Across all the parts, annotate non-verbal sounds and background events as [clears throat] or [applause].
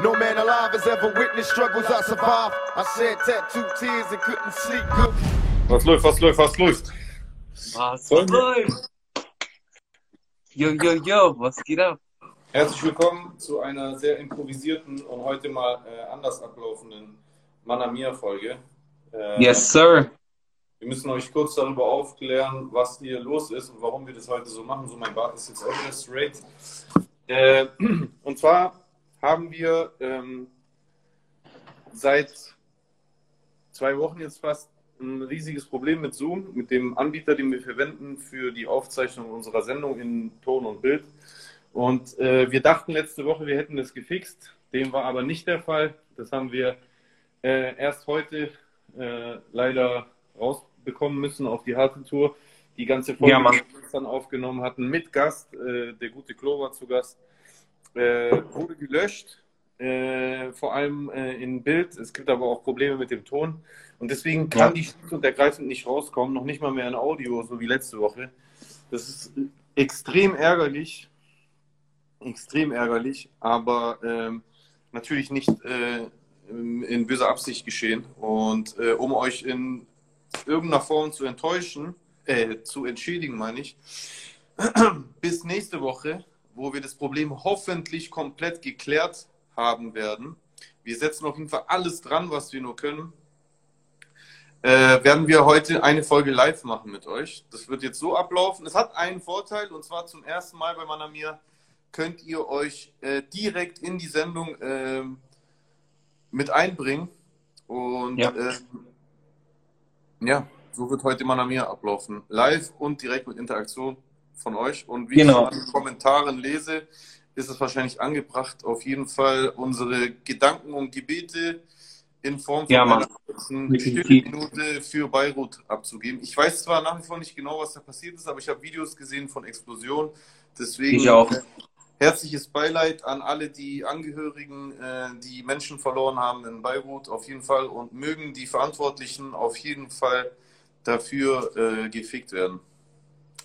No man alive has ever witnessed struggles I survived. I shed tattooed tears and couldn't sleep good. Was läuft, was läuft, was läuft? Was Freunde. läuft? Yo, yo, yo, was geht ab? Herzlich willkommen zu einer sehr improvisierten und heute mal äh, anders ablaufenden Manamia-Folge. Äh, Yes, sir. Wir müssen euch kurz darüber aufklären, was hier los ist und warum wir das heute so machen. So, mein Bart ist jetzt auch straight. Äh, [clears throat] und zwar haben wir ähm, seit zwei Wochen jetzt fast ein riesiges Problem mit Zoom, mit dem Anbieter, den wir verwenden für die Aufzeichnung unserer Sendung in Ton und Bild. Und äh, wir dachten letzte Woche, wir hätten das gefixt. Dem war aber nicht der Fall. Das haben wir äh, erst heute äh, leider rausbekommen müssen auf die harte Tour. Die ganze Folge, Ja, die wir gestern aufgenommen hatten, mit Gast, äh, der gute Klo war zu Gast, äh, wurde gelöscht. Äh, vor allem äh, in Bild. Es gibt aber auch Probleme mit dem Ton. Und deswegen kann Ja. die schlicht und ergreifend nicht rauskommen, noch nicht mal mehr in Audio, so wie letzte Woche. Das ist extrem ärgerlich. Extrem ärgerlich, aber ähm, natürlich nicht äh, in in böser Absicht geschehen. Und äh, um euch in irgendeiner Form zu enttäuschen, äh, zu entschädigen, meine ich, [clears throat] bis nächste Woche, wo wir das Problem hoffentlich komplett geklärt haben werden. Wir setzen auf jeden Fall alles dran, was wir nur können. Äh, werden wir heute eine Folge live machen mit euch. Das wird jetzt so ablaufen. Es hat einen Vorteil und zwar zum ersten Mal bei Manamir könnt ihr euch äh, direkt in die Sendung ähm, mit einbringen. Und Ja. ähm, ja, so wird heute Manamir ablaufen. Live und direkt mit Interaktion von euch. Und wie Genau. ich an den Kommentaren lese, ist es wahrscheinlich angebracht, auf jeden Fall unsere Gedanken und Gebete in Form von Ja, einer kurzen. Stillminute für Beirut abzugeben. Ich weiß zwar nach wie vor nicht genau, was da passiert ist, aber ich habe Videos gesehen von Explosionen. Deswegen Ich auch. herzliches Beileid an alle die Angehörigen, äh, die Menschen verloren haben in Beirut auf jeden Fall und mögen die Verantwortlichen auf jeden Fall dafür äh, gefickt werden.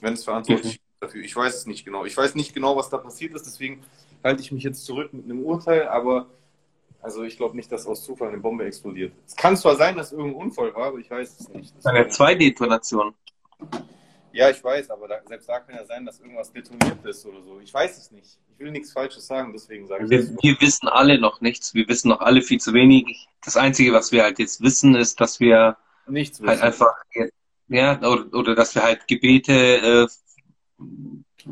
Wenn es verantwortlich ist dafür. Ich weiß es nicht genau. Ich weiß nicht genau, was da passiert ist, deswegen halte ich mich jetzt zurück mit einem Urteil, aber also ich glaube nicht, dass aus Zufall eine Bombe explodiert. Es kann zwar sein, dass irgendein Unfall war, aber ich weiß es nicht. Eine 2D-Tonation. Ja, ich weiß, aber da, selbst da kann ja sein, dass irgendwas detoniert ist oder so. Ich weiß es nicht. Ich will nichts Falsches sagen, deswegen sage ich Wir, das. wir wissen alle noch nichts. Wir wissen noch alle viel zu wenig. Das Einzige, was wir halt jetzt wissen, ist, dass wir Nichts halt wissen. einfach, ja, oder, oder dass wir halt Gebete, äh,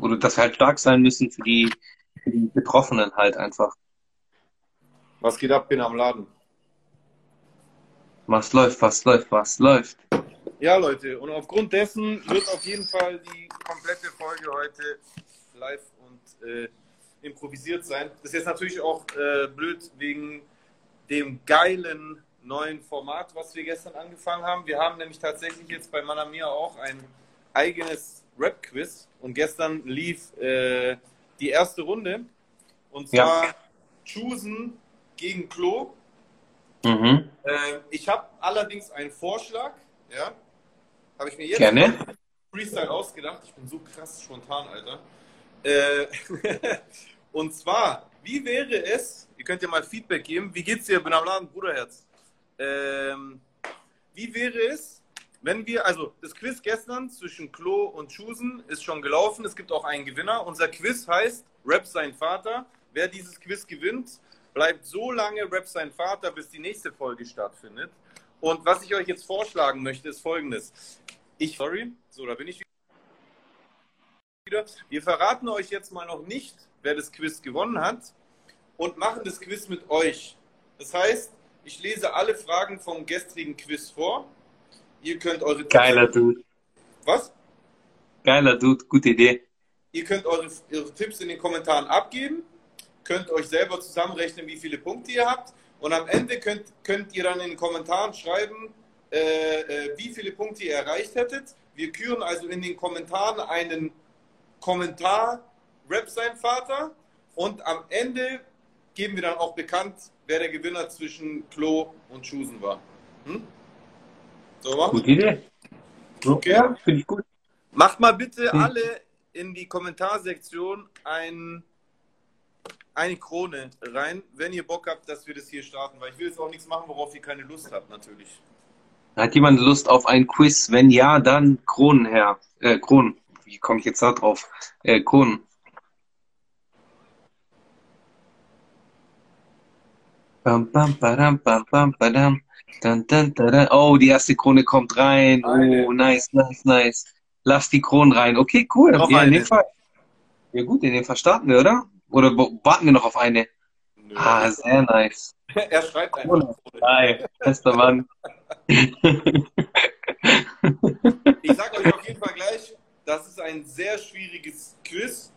oder dass wir halt stark sein müssen für die, für die Betroffenen halt einfach. Was geht ab? Bin am Laden. Was läuft, was läuft, was läuft. Ja, Leute, und aufgrund dessen wird auf jeden Fall die komplette Folge heute live und äh, improvisiert sein. Das ist jetzt natürlich auch äh, blöd wegen dem geilen neuen Format, was wir gestern angefangen haben. Wir haben nämlich tatsächlich jetzt bei Manamia auch ein eigenes Rap-Quiz und gestern lief äh, die erste Runde und zwar Chusen gegen Klo. Mhm. Äh, ich habe allerdings einen Vorschlag, ja, habe ich mir jetzt Gerne. Freestyle ausgedacht. Ich bin so krass spontan, Alter. Äh, [laughs] und zwar, wie wäre es, ihr könnt ja mal Feedback geben, wie geht's dir, bin am Laden, Bruderherz? Ähm, wie wäre es, wenn wir, also das Quiz gestern zwischen Klo und Chusen ist schon gelaufen, es gibt auch einen Gewinner. Unser Quiz heißt Rap sein Vater. Wer dieses Quiz gewinnt, bleibt so lange Rap sein Vater, bis die nächste Folge stattfindet. Und was ich euch jetzt vorschlagen möchte, ist folgendes. Ich, sorry, so, da bin ich wieder. Wir verraten euch jetzt mal noch nicht, wer das Quiz gewonnen hat und machen das Quiz mit euch. Das heißt, ich lese alle Fragen vom gestrigen Quiz vor. Ihr könnt eure Geiler Dude. Was? Geiler Dude, gute Idee. Ihr könnt eure, eure Tipps in den Kommentaren abgeben, könnt euch selber zusammenrechnen, wie viele Punkte ihr habt. Und am Ende könnt, könnt ihr dann in den Kommentaren schreiben, äh, äh, wie viele Punkte ihr erreicht hättet. Wir küren also in den Kommentaren einen Kommentar Rap sein Vater und am Ende geben wir dann auch bekannt, wer der Gewinner zwischen Klo und Chusen war. Hm? So, Gute Idee. Okay. Ja, finde ich gut. Macht mal bitte Hm. alle in die Kommentarsektion ein eine Krone rein, wenn ihr Bock habt, dass wir das hier starten, weil ich will jetzt auch nichts machen, worauf ihr keine Lust habt, natürlich. Hat jemand Lust auf ein Quiz? Wenn ja, dann Kronen her. Äh, Kronen. Wie komme ich jetzt da drauf? Äh, Kronen. Bam, bam, badam, bam, bam, badam. Dun, dun, dun. Oh, die erste Krone kommt rein. Eine. Oh, nice, nice, nice. Lass die Kronen rein. Okay, cool. Noch Ja, in eine. dem Fall. Ja gut, in dem Fall starten wir, oder? Oder warten wir noch auf eine? Nö. Ah, sehr nice. [laughs] er schreibt Krone. Krone. Geil. Bester Mann. [laughs] Ich sage euch auf jeden Fall gleich, das ist ein sehr schwieriges Quiz.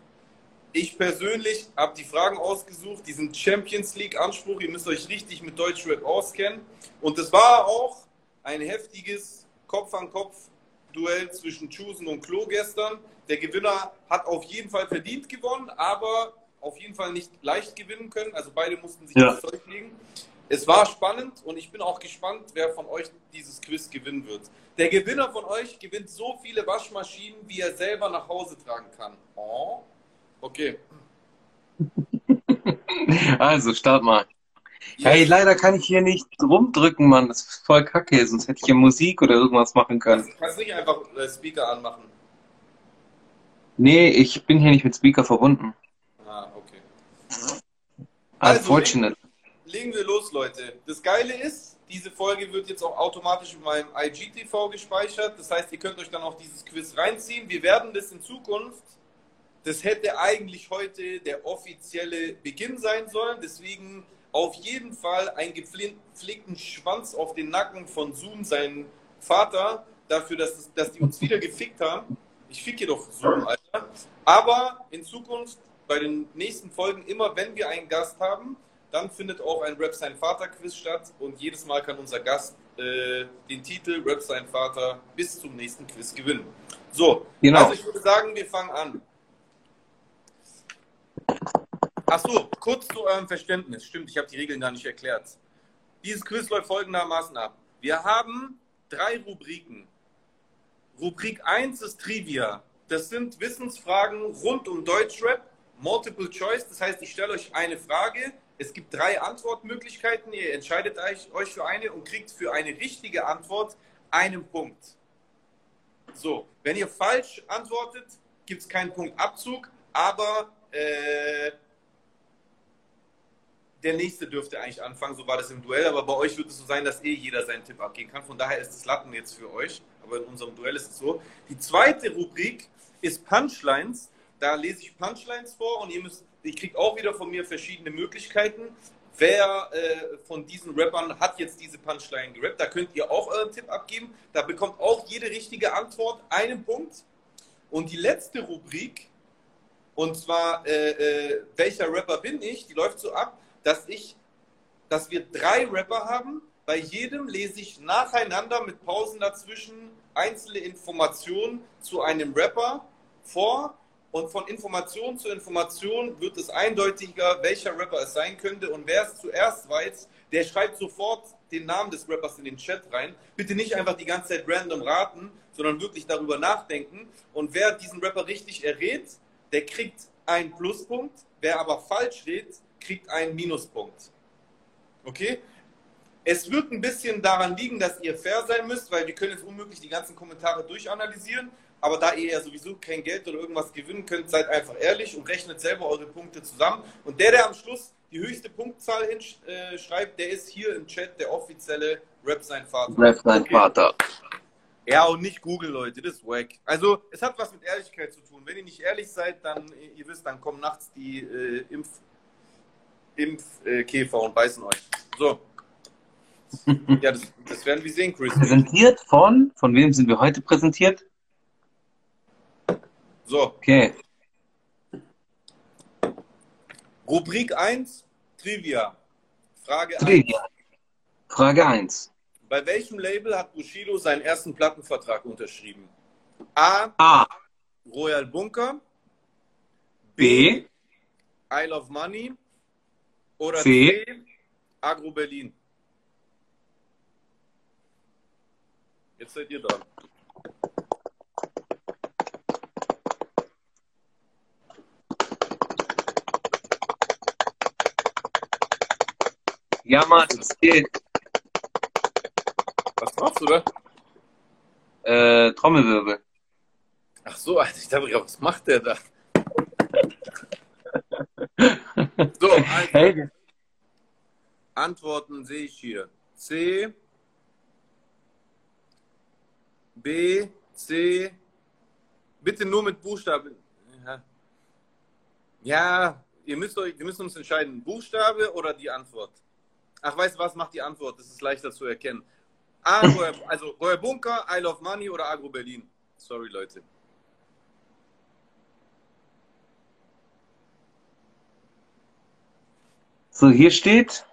Ich persönlich habe die Fragen ausgesucht, diesen Champions League Anspruch. Ihr müsst euch richtig mit Deutschrap auskennen. Und es war auch ein heftiges Kopf-an-Kopf-Duell zwischen Chusen und Klo gestern. Der Gewinner hat auf jeden Fall verdient gewonnen, aber auf jeden Fall nicht leicht gewinnen können. Also beide mussten sich Ja. das Zeug legen. Es war spannend und ich bin auch gespannt, wer von euch dieses Quiz gewinnen wird. Der Gewinner von euch gewinnt so viele Waschmaschinen, wie er selber nach Hause tragen kann. Oh. Okay. [laughs] Also, start mal. Hey, leider kann ich hier nicht rumdrücken, Mann. Das ist voll kacke. Sonst hätte ich hier Musik oder irgendwas machen können. Kannst, kannst nicht einfach äh, Speaker anmachen. Nee, ich bin hier nicht mit Speaker verbunden. Ah, okay. Also, Unfortunate. Legen wir los, Leute. Das Geile ist, diese Folge wird jetzt auch automatisch in meinem IGTV gespeichert. Das heißt, ihr könnt euch dann auch dieses Quiz reinziehen. Wir werden das in Zukunft, das hätte eigentlich heute der offizielle Beginn sein sollen. Deswegen auf jeden Fall einen gepflegten Schwanz auf den Nacken von Zoom, seinen Vater, dafür, dass, es- dass die uns wieder gefickt haben. Ich ficke doch Zoom, Alter. Aber in Zukunft, bei den nächsten Folgen, immer wenn wir einen Gast haben, dann findet auch ein Rap sein Vater Quiz statt und jedes Mal kann unser Gast äh, den Titel Rap sein Vater bis zum nächsten Quiz gewinnen. So, Genau. also ich würde sagen, wir fangen an. Ach so, kurz zu eurem Verständnis. Stimmt, ich habe die Regeln gar nicht erklärt. Dieses Quiz läuft folgendermaßen ab. Wir haben drei Rubriken. Rubrik 1 ist Trivia. Das sind Wissensfragen rund um Deutschrap, Multiple Choice. Das heißt, ich stelle euch eine Frage. Es gibt drei Antwortmöglichkeiten. Ihr entscheidet euch, euch für eine und kriegt für eine richtige Antwort einen Punkt. So, wenn ihr falsch antwortet, gibt es keinen Punktabzug, aber äh, der nächste dürfte eigentlich anfangen, so war das im Duell, aber bei euch wird es so sein, dass eh jeder seinen Tipp abgeben kann. Von daher ist das Latten jetzt für euch, aber in unserem Duell ist es so. Die zweite Rubrik ist Punchlines. Da lese ich Punchlines vor und ihr müsst, ihr kriegt auch wieder von mir verschiedene Möglichkeiten. Wer äh, von diesen Rappern hat jetzt diese Punchline gerappt? Da könnt ihr auch euren Tipp abgeben. Da bekommt auch jede richtige Antwort einen Punkt. Und die letzte Rubrik, und zwar, äh, äh, welcher Rapper bin ich? Die läuft so ab, dass ich, dass wir drei Rapper haben. Bei jedem lese ich nacheinander mit Pausen dazwischen einzelne Informationen zu einem Rapper vor. Und von Information zu Information wird es eindeutiger, welcher Rapper es sein könnte. Und wer es zuerst weiß, der schreibt sofort den Namen des Rappers in den Chat rein. Bitte nicht einfach die ganze Zeit random raten, sondern wirklich darüber nachdenken. Und wer diesen Rapper richtig errät, der kriegt einen Pluspunkt. Wer aber falsch redet, kriegt einen Minuspunkt. Okay? Es wird ein bisschen daran liegen, dass ihr fair sein müsst, weil wir können jetzt unmöglich die ganzen Kommentare durchanalysieren. Aber da ihr ja sowieso kein Geld oder irgendwas gewinnen könnt, seid einfach ehrlich und rechnet selber eure Punkte zusammen. Und der, der am Schluss die höchste Punktzahl hinschreibt, der ist hier im Chat der offizielle Rap sein Vater. Rap sein Okay? Vater. Ja, und nicht Google, Leute, das ist wack. Also, es hat was mit Ehrlichkeit zu tun. Wenn ihr nicht ehrlich seid, dann, ihr wisst, dann kommen nachts die äh, Impf, Impfkäfer äh, Käfer und beißen euch. So. [laughs] Ja, das, das werden wir sehen, Chris. Präsentiert von, von wem sind wir heute präsentiert? So, Okay. Rubrik 1, Trivia. Frage 1. Trivia. Frage 1. Bei welchem Label hat Bushido seinen ersten Plattenvertrag unterschrieben? A. A. Royal Bunker. B. I Love Money. Oder C. C. Agro Berlin. Jetzt seid ihr dran. Ja, Mann, es geht. Was machst du da? Äh, Trommelwirbel. Ach so, Alter, ich dachte, was macht der da? So, also, Hey, Antworten sehe ich hier. C, B, C. Bitte nur mit Buchstaben. Ja, ihr müsst euch, wir müssen uns entscheiden. Buchstabe oder die Antwort? Ach, weißt du was, macht die Antwort. Das ist leichter zu erkennen. A, also Royer Bunker, I Love Money oder Agro Berlin. Sorry, Leute. So hier steht.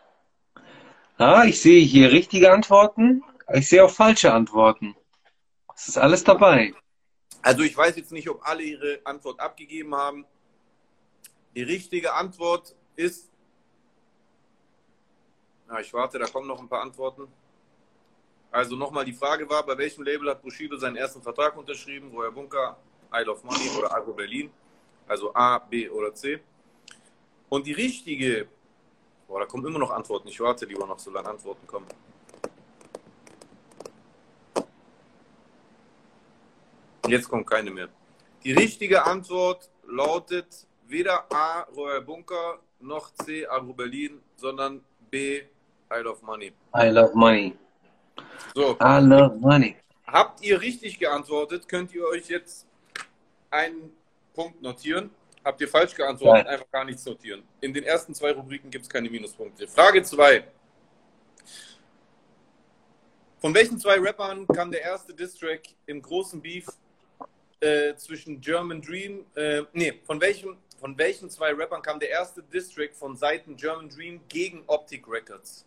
Ah, ich sehe hier richtige Antworten. Ich sehe auch falsche Antworten. Es ist alles dabei. Also ich weiß jetzt nicht, ob alle ihre Antwort abgegeben haben. Die richtige Antwort ist. Ja, ich warte, da kommen noch ein paar Antworten. Also nochmal die Frage war, bei welchem Label hat Bushido seinen ersten Vertrag unterschrieben? Royer Bunker, Isle of Money oder Agro Berlin? Also A, B oder C. Und die richtige, boah, da kommen immer noch Antworten. Ich warte lieber noch, solange Antworten kommen. Jetzt kommt keine mehr. Die richtige Antwort lautet weder A, Royal Bunker, noch C, Agro Berlin, sondern B, Isle of Money. I love money. So, I love money. habt ihr richtig geantwortet, könnt ihr euch jetzt einen Punkt notieren. Habt ihr falsch geantwortet, Nein. einfach gar nichts notieren. In den ersten zwei Rubriken gibt es keine Minuspunkte. Frage 2. Von welchen zwei Rappern kam der erste Distrack im großen Beef äh, zwischen German Dream, äh, nee, von welchem, von welchen zwei Rappern kam der erste Distrack von Seiten German Dream gegen Optic Records?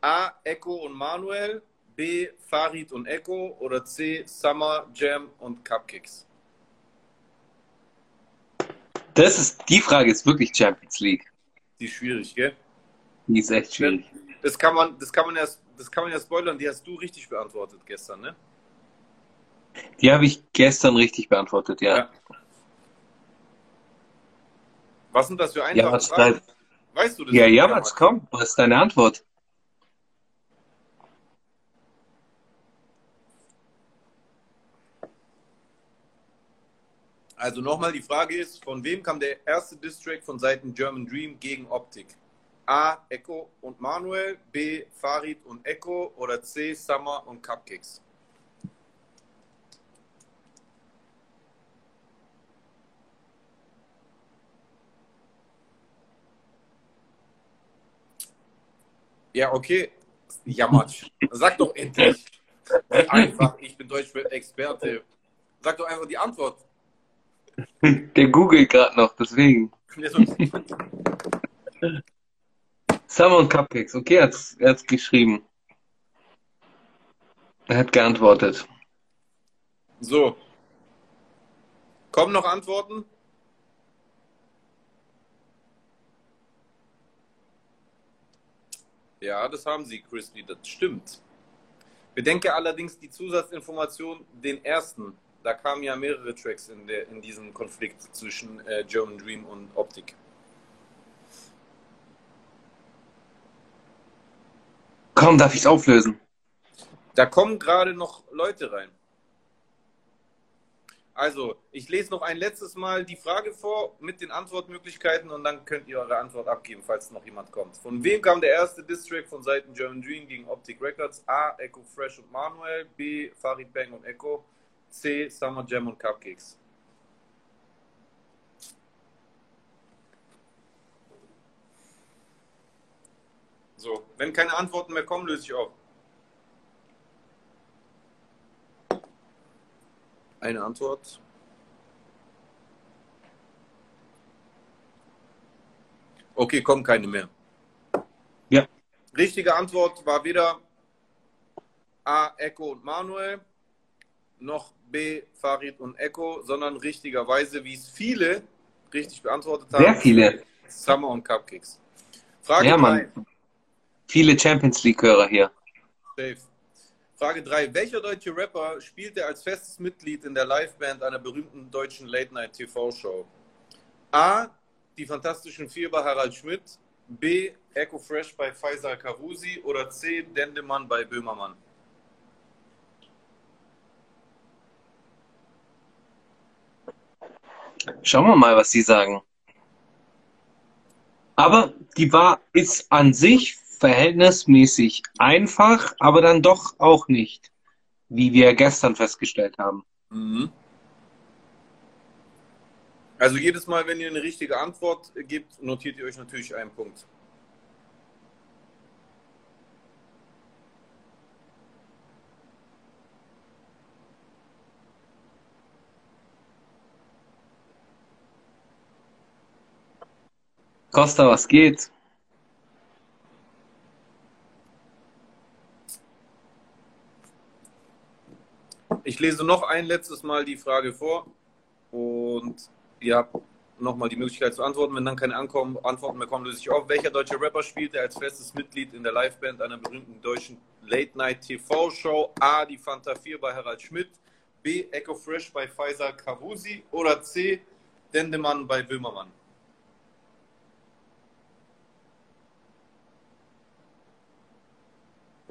A. Echo und Manuel, B. Farid und Echo oder C. Summer, Jam und Cupcakes? Das ist, die Frage ist wirklich Champions League. Die ist schwierig, gell? Die ist echt schwierig. Das kann man, das kann man erst, das kann man ja spoilern, die hast du richtig beantwortet gestern, ne? Die habe ich gestern richtig beantwortet, ja. Ja. Was sind das für Ja, einfache was Fragen? Weißt du das? Ja, ja, was komm, was ist deine Antwort? Also nochmal, die Frage ist, von wem kam der erste Distrack von Seiten German Dream gegen Optik? A. Echo und Manuel, B. Farid und Echo oder C. Summer und Cupcakes? Ja, okay. Jammert. Sag doch endlich. Einfach, ich bin Deutsch-Experte. Sag doch einfach die Antwort. [laughs] Der googelt gerade noch, deswegen. Summer und Cupcakes, okay, er hat's, er hat's geschrieben. Er hat geantwortet. So. Kommen noch Antworten? Ja, das haben sie, Crispy, das stimmt. Bedenke allerdings die Zusatzinformation, den ersten. Da kamen ja mehrere Tracks in, der, in diesem Konflikt zwischen äh, German Dream und Optik. Komm, darf ich's auflösen? Da kommen gerade noch Leute rein. Also, ich lese noch ein letztes Mal die Frage vor mit den Antwortmöglichkeiten und dann könnt ihr eure Antwort abgeben, falls noch jemand kommt. Von wem kam der erste Distrack von Seiten German Dream gegen Optic Records? A. Echo Fresh und Manuel. B. Farid Bang und Echo. C. Summer Jam und Cupcakes. So, wenn keine Antworten mehr kommen, löse ich auf. Eine Antwort. Okay, kommen keine mehr. Ja. Richtige Antwort war weder A, Echo und Manuel, noch B, Farid und Echo, sondern richtigerweise, wie es viele richtig beantwortet haben, Sehr viele. Summer und Cupcakes. Frage Ja, 3. Mann. Viele Champions League-Hörer hier. Safe. Frage 3. Welcher deutsche Rapper spielte als festes Mitglied in der Liveband einer berühmten deutschen Late-Night-TV-Show? A. Die Fantastischen Vier bei Harald Schmidt. B. Echo Fresh bei Faisal Kavusi oder C. Dendemann bei Böhmermann? Schauen wir mal, was Sie sagen. Aber die war ist an sich verhältnismäßig einfach, aber dann doch auch nicht, wie wir gestern festgestellt haben. Mhm. Also jedes Mal, wenn ihr eine richtige Antwort gebt, notiert ihr euch natürlich einen Punkt. Costa, was geht? Ich lese noch ein letztes Mal die Frage vor und ihr habt nochmal die Möglichkeit zu antworten. Wenn dann keine Ankommen, Antworten mehr kommen, löse ich auf. Welcher deutsche Rapper spielte als festes Mitglied in der Liveband einer berühmten deutschen Late-Night-TV-Show? A. Die Fanta 4 bei Harald Schmidt. B. Echo Fresh bei Faisal Kavusi. Oder C. Dendemann bei Böhmermann.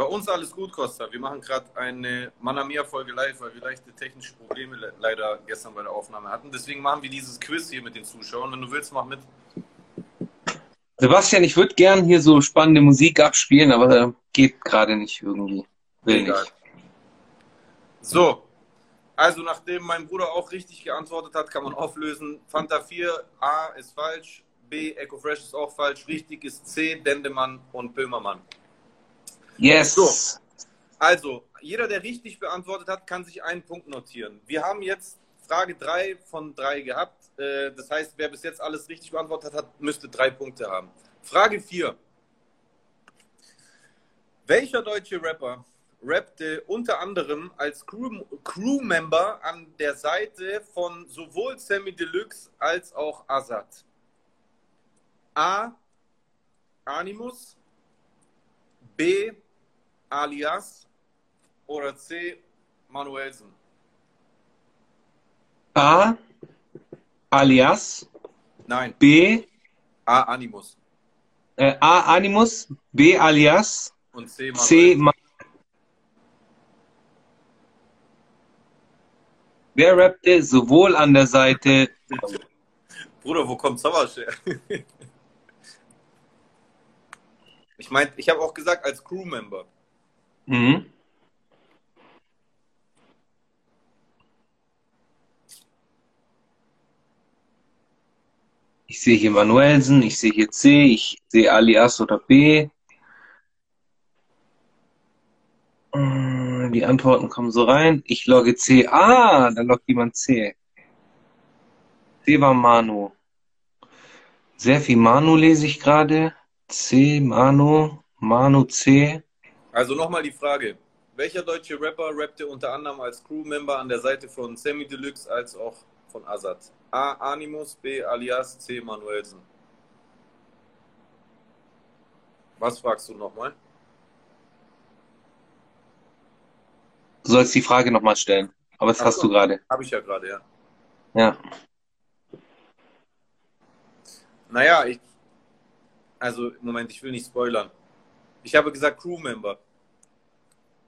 Bei uns alles gut, Costa. Wir machen gerade eine Manamia-Folge live, weil wir leichte technische Probleme le leider gestern bei der Aufnahme hatten. Deswegen machen wir dieses Quiz hier mit den Zuschauern. Wenn du willst, mach mit. Sebastian, ich würde gern hier so spannende Musik abspielen, aber äh, geht gerade nicht irgendwie. Will Egal. nicht. So, also nachdem mein Bruder auch richtig geantwortet hat, kann man auflösen. Fanta 4, A ist falsch, B, Echo Fresh ist auch falsch, richtig ist C, Dendemann und Böhmermann. Yes. So. Also, jeder, der richtig beantwortet hat, kann sich einen Punkt notieren. Wir haben jetzt Frage 3 von 3 gehabt. Äh, Das heißt, wer bis jetzt alles richtig beantwortet hat, müsste drei Punkte haben. Frage 4. Welcher deutsche Rapper rappte unter anderem als Crew- Crewmember an der Seite von sowohl Sammy Deluxe als auch Azad? A. Animus, B. Alias oder C. Manuelsen? A. Alias. Nein, B. A. Animus Äh, A. Animus. B. Alias. und C. C. Manuelsen. Ma Wer rappte sowohl an der Seite. [laughs] Bruder, wo kommt Savas her? [laughs] ich meine, ich habe auch gesagt als Crewmember. Mhm. Ich sehe hier Manuelsen, ich sehe hier C, ich sehe Alias oder B. Mm, Die Antworten kommen so rein. Ich logge C. Ah, da loggt jemand C. C war Manu. Sehr viel Manu lese ich gerade. C, Manu, Manu C. Also nochmal die Frage. Welcher deutsche Rapper rappte unter anderem als Crewmember an der Seite von Sammy Deluxe als auch von Azad? A. Animus, B. Alias, C. Manuelsen. Was fragst du nochmal? Du sollst die Frage nochmal stellen. Aber das Ach hast so. du gerade. Habe ich ja gerade, ja. Ja. Naja, ich. Also, Moment, ich will nicht spoilern. Ich habe gesagt Crewmember.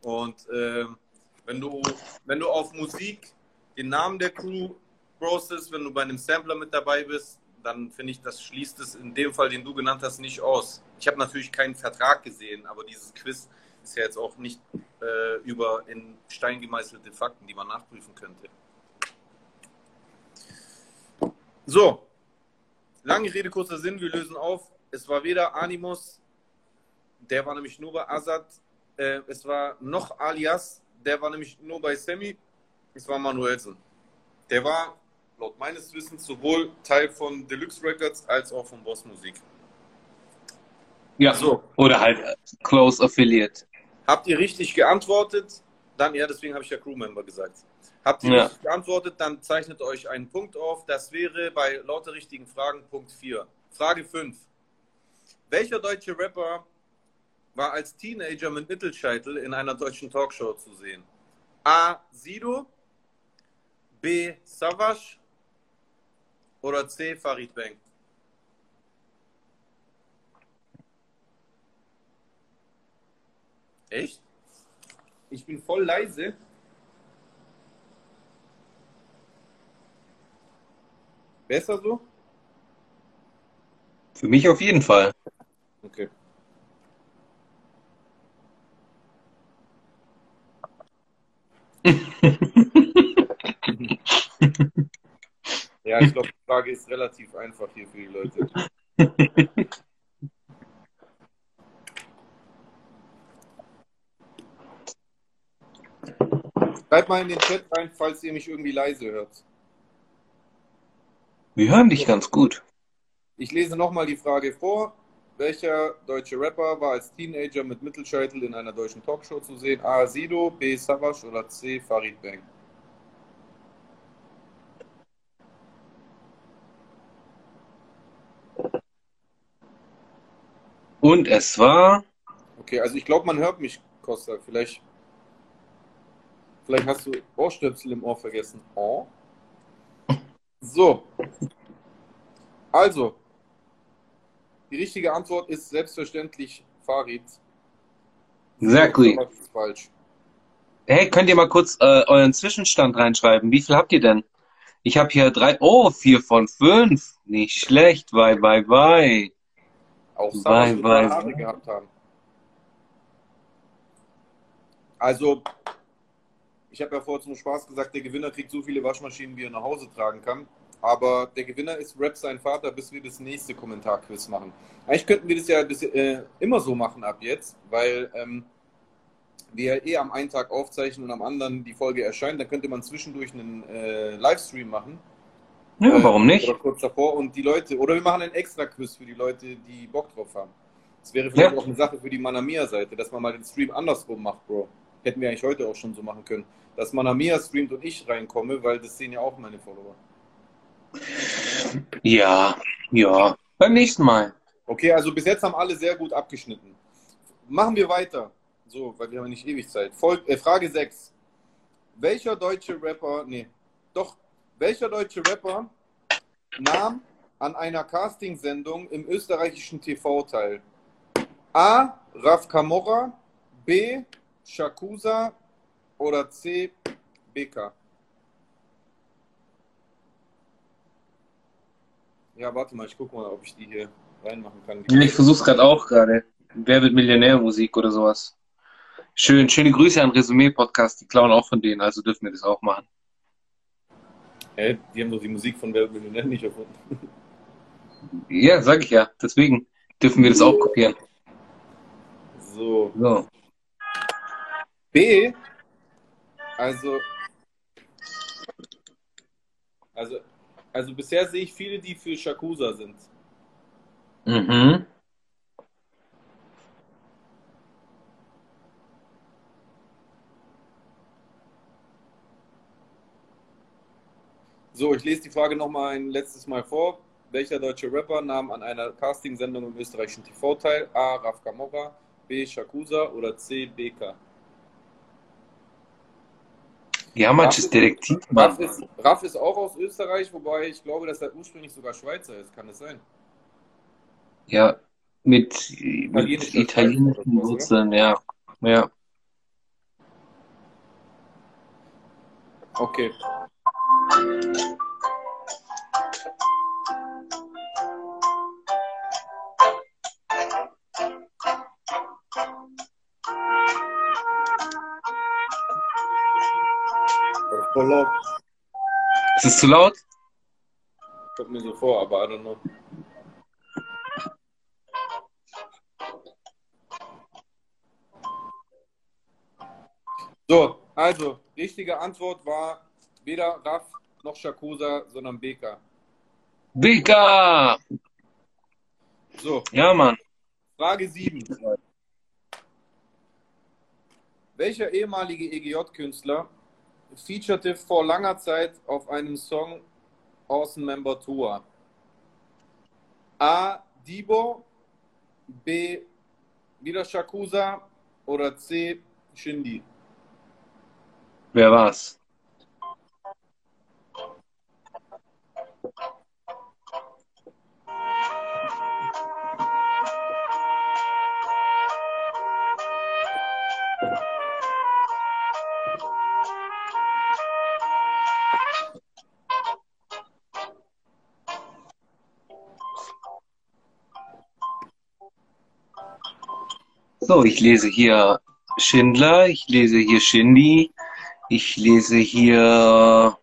Und ähm, wenn, du, wenn du auf Musik den Namen der Crew brostest, wenn du bei einem Sampler mit dabei bist, dann finde ich, das schließt es in dem Fall, den du genannt hast, nicht aus. Ich habe natürlich keinen Vertrag gesehen, aber dieses Quiz ist ja jetzt auch nicht äh, über in Stein gemeißelte Fakten, die man nachprüfen könnte. So, lange Rede, kurzer Sinn, wir lösen auf. Es war weder Animus, der war nämlich nur bei Azad, äh, es war noch Alias, der war nämlich nur bei Sammy, es war Manuelsen. Der war laut meines Wissens sowohl Teil von Deluxe Records als auch von Boss Musik. Ja. So. Oder halt äh, Close Affiliate. Habt ihr richtig geantwortet? Dann, ja, deswegen habe ich ja Crewmember gesagt. Habt ihr Ja. richtig geantwortet, dann zeichnet euch einen Punkt auf. Das wäre bei lauter richtigen Fragen Punkt 4. Frage 5. Welcher deutsche Rapper war als Teenager mit Mittelscheitel in einer deutschen Talkshow zu sehen. A. Sido, B. Savage oder C. Farid Bang? Echt? Ich bin voll leise. Besser so? Für mich auf jeden Fall. Okay. [laughs] ja, ich glaube, die Frage ist relativ einfach hier für die Leute. Schreibt mal in den Chat rein, falls ihr mich irgendwie leise hört. Wir hören dich ganz gut. Ich lese nochmal die Frage vor. Welcher deutsche Rapper war als Teenager mit Mittelscheitel in einer deutschen Talkshow zu sehen? A. Sido, B. Savage oder C. Farid Bang? Und es war. Okay, also ich glaube, man hört mich, Costa. Vielleicht, vielleicht hast du Ohrstöpsel im Ohr vergessen. Oh. So. Also, die richtige Antwort ist selbstverständlich Farid. Exactly. Falsch. Hey, könnt ihr mal kurz äh, euren Zwischenstand reinschreiben? Wie viel habt ihr denn? Ich habe hier drei. Oh, vier von fünf. Nicht schlecht. Bye, bye, bye. Auch Bye, Savage bye, oder Haare bye. gehabt haben. Also, ich habe ja vorher zum Spaß gesagt, der Gewinner kriegt so viele Waschmaschinen, wie er nach Hause tragen kann. Aber der Gewinner ist Rap sein Vater, bis wir das nächste Kommentarquiz machen. Eigentlich könnten wir das ja das, äh, immer so machen ab jetzt, weil ähm, wir ja eh am einen Tag aufzeichnen und am anderen die Folge erscheint. Dann könnte man zwischendurch einen äh, Livestream machen. Ja, Äh, warum nicht? Oder kurz davor und die Leute, oder wir machen einen extra Quiz für die Leute, die Bock drauf haben. Das wäre vielleicht Ja. auch eine Sache für die Manamia-Seite, dass man mal den Stream andersrum macht, Bro. Hätten wir eigentlich heute auch schon so machen können. Dass Manamia streamt und ich reinkomme, weil das sehen ja auch meine Follower. Ja, ja. Beim nächsten Mal. Okay, also bis jetzt haben alle sehr gut abgeschnitten. Machen wir weiter. So, weil wir haben nicht ewig Zeit. Folg äh, Frage 6. Welcher deutsche Rapper, nee, doch, welcher deutsche Rapper nahm an einer Castingsendung im österreichischen TV teil? A. Raf Camorra, B. Shakusa oder C. BK? Ja, warte mal, ich gucke mal, ob ich die hier reinmachen kann. Ja, ich versuch's gerade auch gerade. Wer wird Millionär-Musik oder sowas? Schön, schöne Grüße an Resümee-Podcast. Die klauen auch von denen, also dürfen wir das auch machen. Hä? Die haben doch die Musik von Wer wird Millionär nicht erfunden. Ja, sag ich ja. Deswegen dürfen wir das auch kopieren. So. So. B. Also. Also, also bisher sehe ich viele, die für Shakusa sind. Mhm. So, ich lese die Frage nochmal ein letztes Mal vor. Welcher deutsche Rapper nahm an einer Castingsendung im österreichischen TV teil? A. Raf Camorra, B. Shakusa oder C. BK? Jamatsch ist Detektiv, Raff ist, Raff ist auch aus Österreich, wobei ich glaube, dass er ursprünglich sogar Schweizer ist. Kann das sein? Ja, mit, mit italienischen Wurzeln, ja. Ja. Okay. Voll laut. Ist es zu laut? Kommt mir so vor, aber I don't know. So, also, richtige Antwort war weder Raff noch Shakusa, sondern BK. Bika! So, Ja, Mann. Frage 7. Welcher ehemalige EGJ-Künstler featurete vor langer Zeit auf einem Song Awesome Member Tour? A. Dibo, B. Wieder Shakusa oder C. Shindy? Wer war's? So, ich lese hier Schindler, ich lese hier Shindy, ich lese hier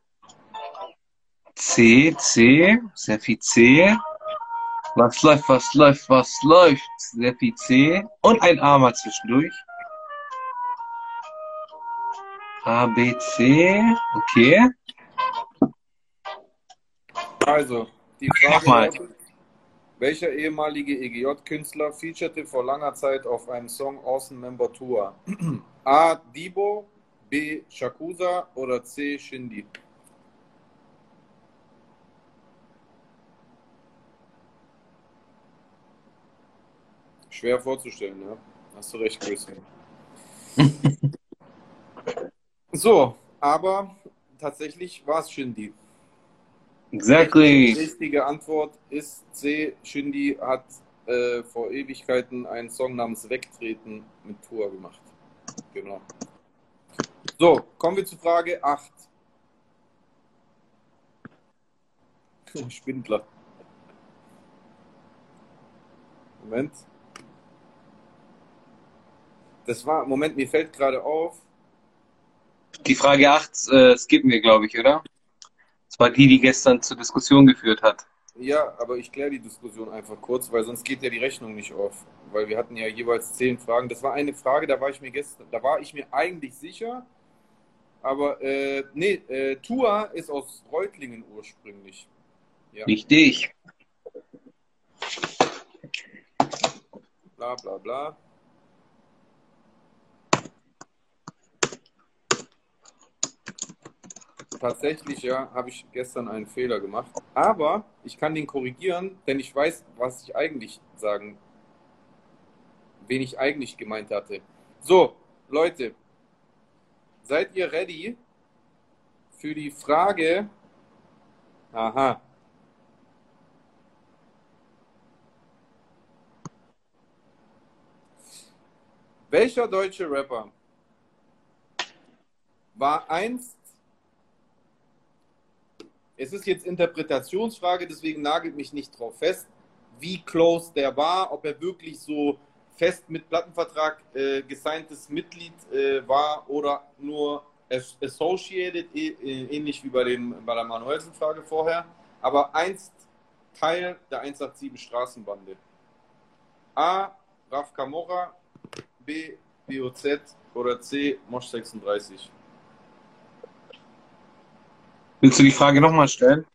C, C, sehr viel C. Was läuft, was läuft, was läuft? Sehr viel C. Und ein A mal zwischendurch. A, B, C. Okay. Also, die Frage Nochmal. Welcher ehemalige EGJ-Künstler featurete vor langer Zeit auf einem Song Awesome Member Tour? [clears throat] A. Dibo, B. Shakusa oder C. Shindy? Schwer vorzustellen, ja. Hast du recht, Christian. [laughs] so, aber tatsächlich war es Shindy. Die Exactly. richtige Antwort ist C. Shindy hat äh, vor Ewigkeiten einen Song namens Wegtreten mit Tour gemacht. Genau. So, kommen wir zu Frage 8. [laughs] Spindler. Moment. Das war, Moment, mir fällt gerade auf, Die Frage 8 äh, skippen wir, glaube ich, oder? War die, die gestern zur Diskussion geführt hat. Ja, aber ich kläre die Diskussion einfach kurz, weil sonst geht ja die Rechnung nicht auf. Weil wir hatten ja jeweils zehn Fragen. Das war eine Frage, da war ich mir gestern, da war ich mir eigentlich sicher. Aber äh, nee, äh, Tua ist aus Reutlingen ursprünglich. Ja, Richtig. bla bla bla. Tatsächlich, ja, habe ich gestern einen Fehler gemacht. Aber ich kann den korrigieren, denn ich weiß, was ich eigentlich sagen, wen ich eigentlich gemeint hatte. So, Leute, seid ihr ready für die Frage? Aha. Welcher deutsche Rapper war einst es ist jetzt Interpretationsfrage, deswegen nagelt mich nicht drauf fest, wie close der war, ob er wirklich so fest mit Plattenvertrag äh, gesigntes Mitglied äh, war oder nur as- associated, eh- äh, ähnlich wie bei, dem, bei der Manuelsen-Frage vorher, aber einst Teil der 187 Straßenbande. A. Raf Camorra, B. BOZ oder C. Mosch 36. Willst du die Frage nochmal stellen?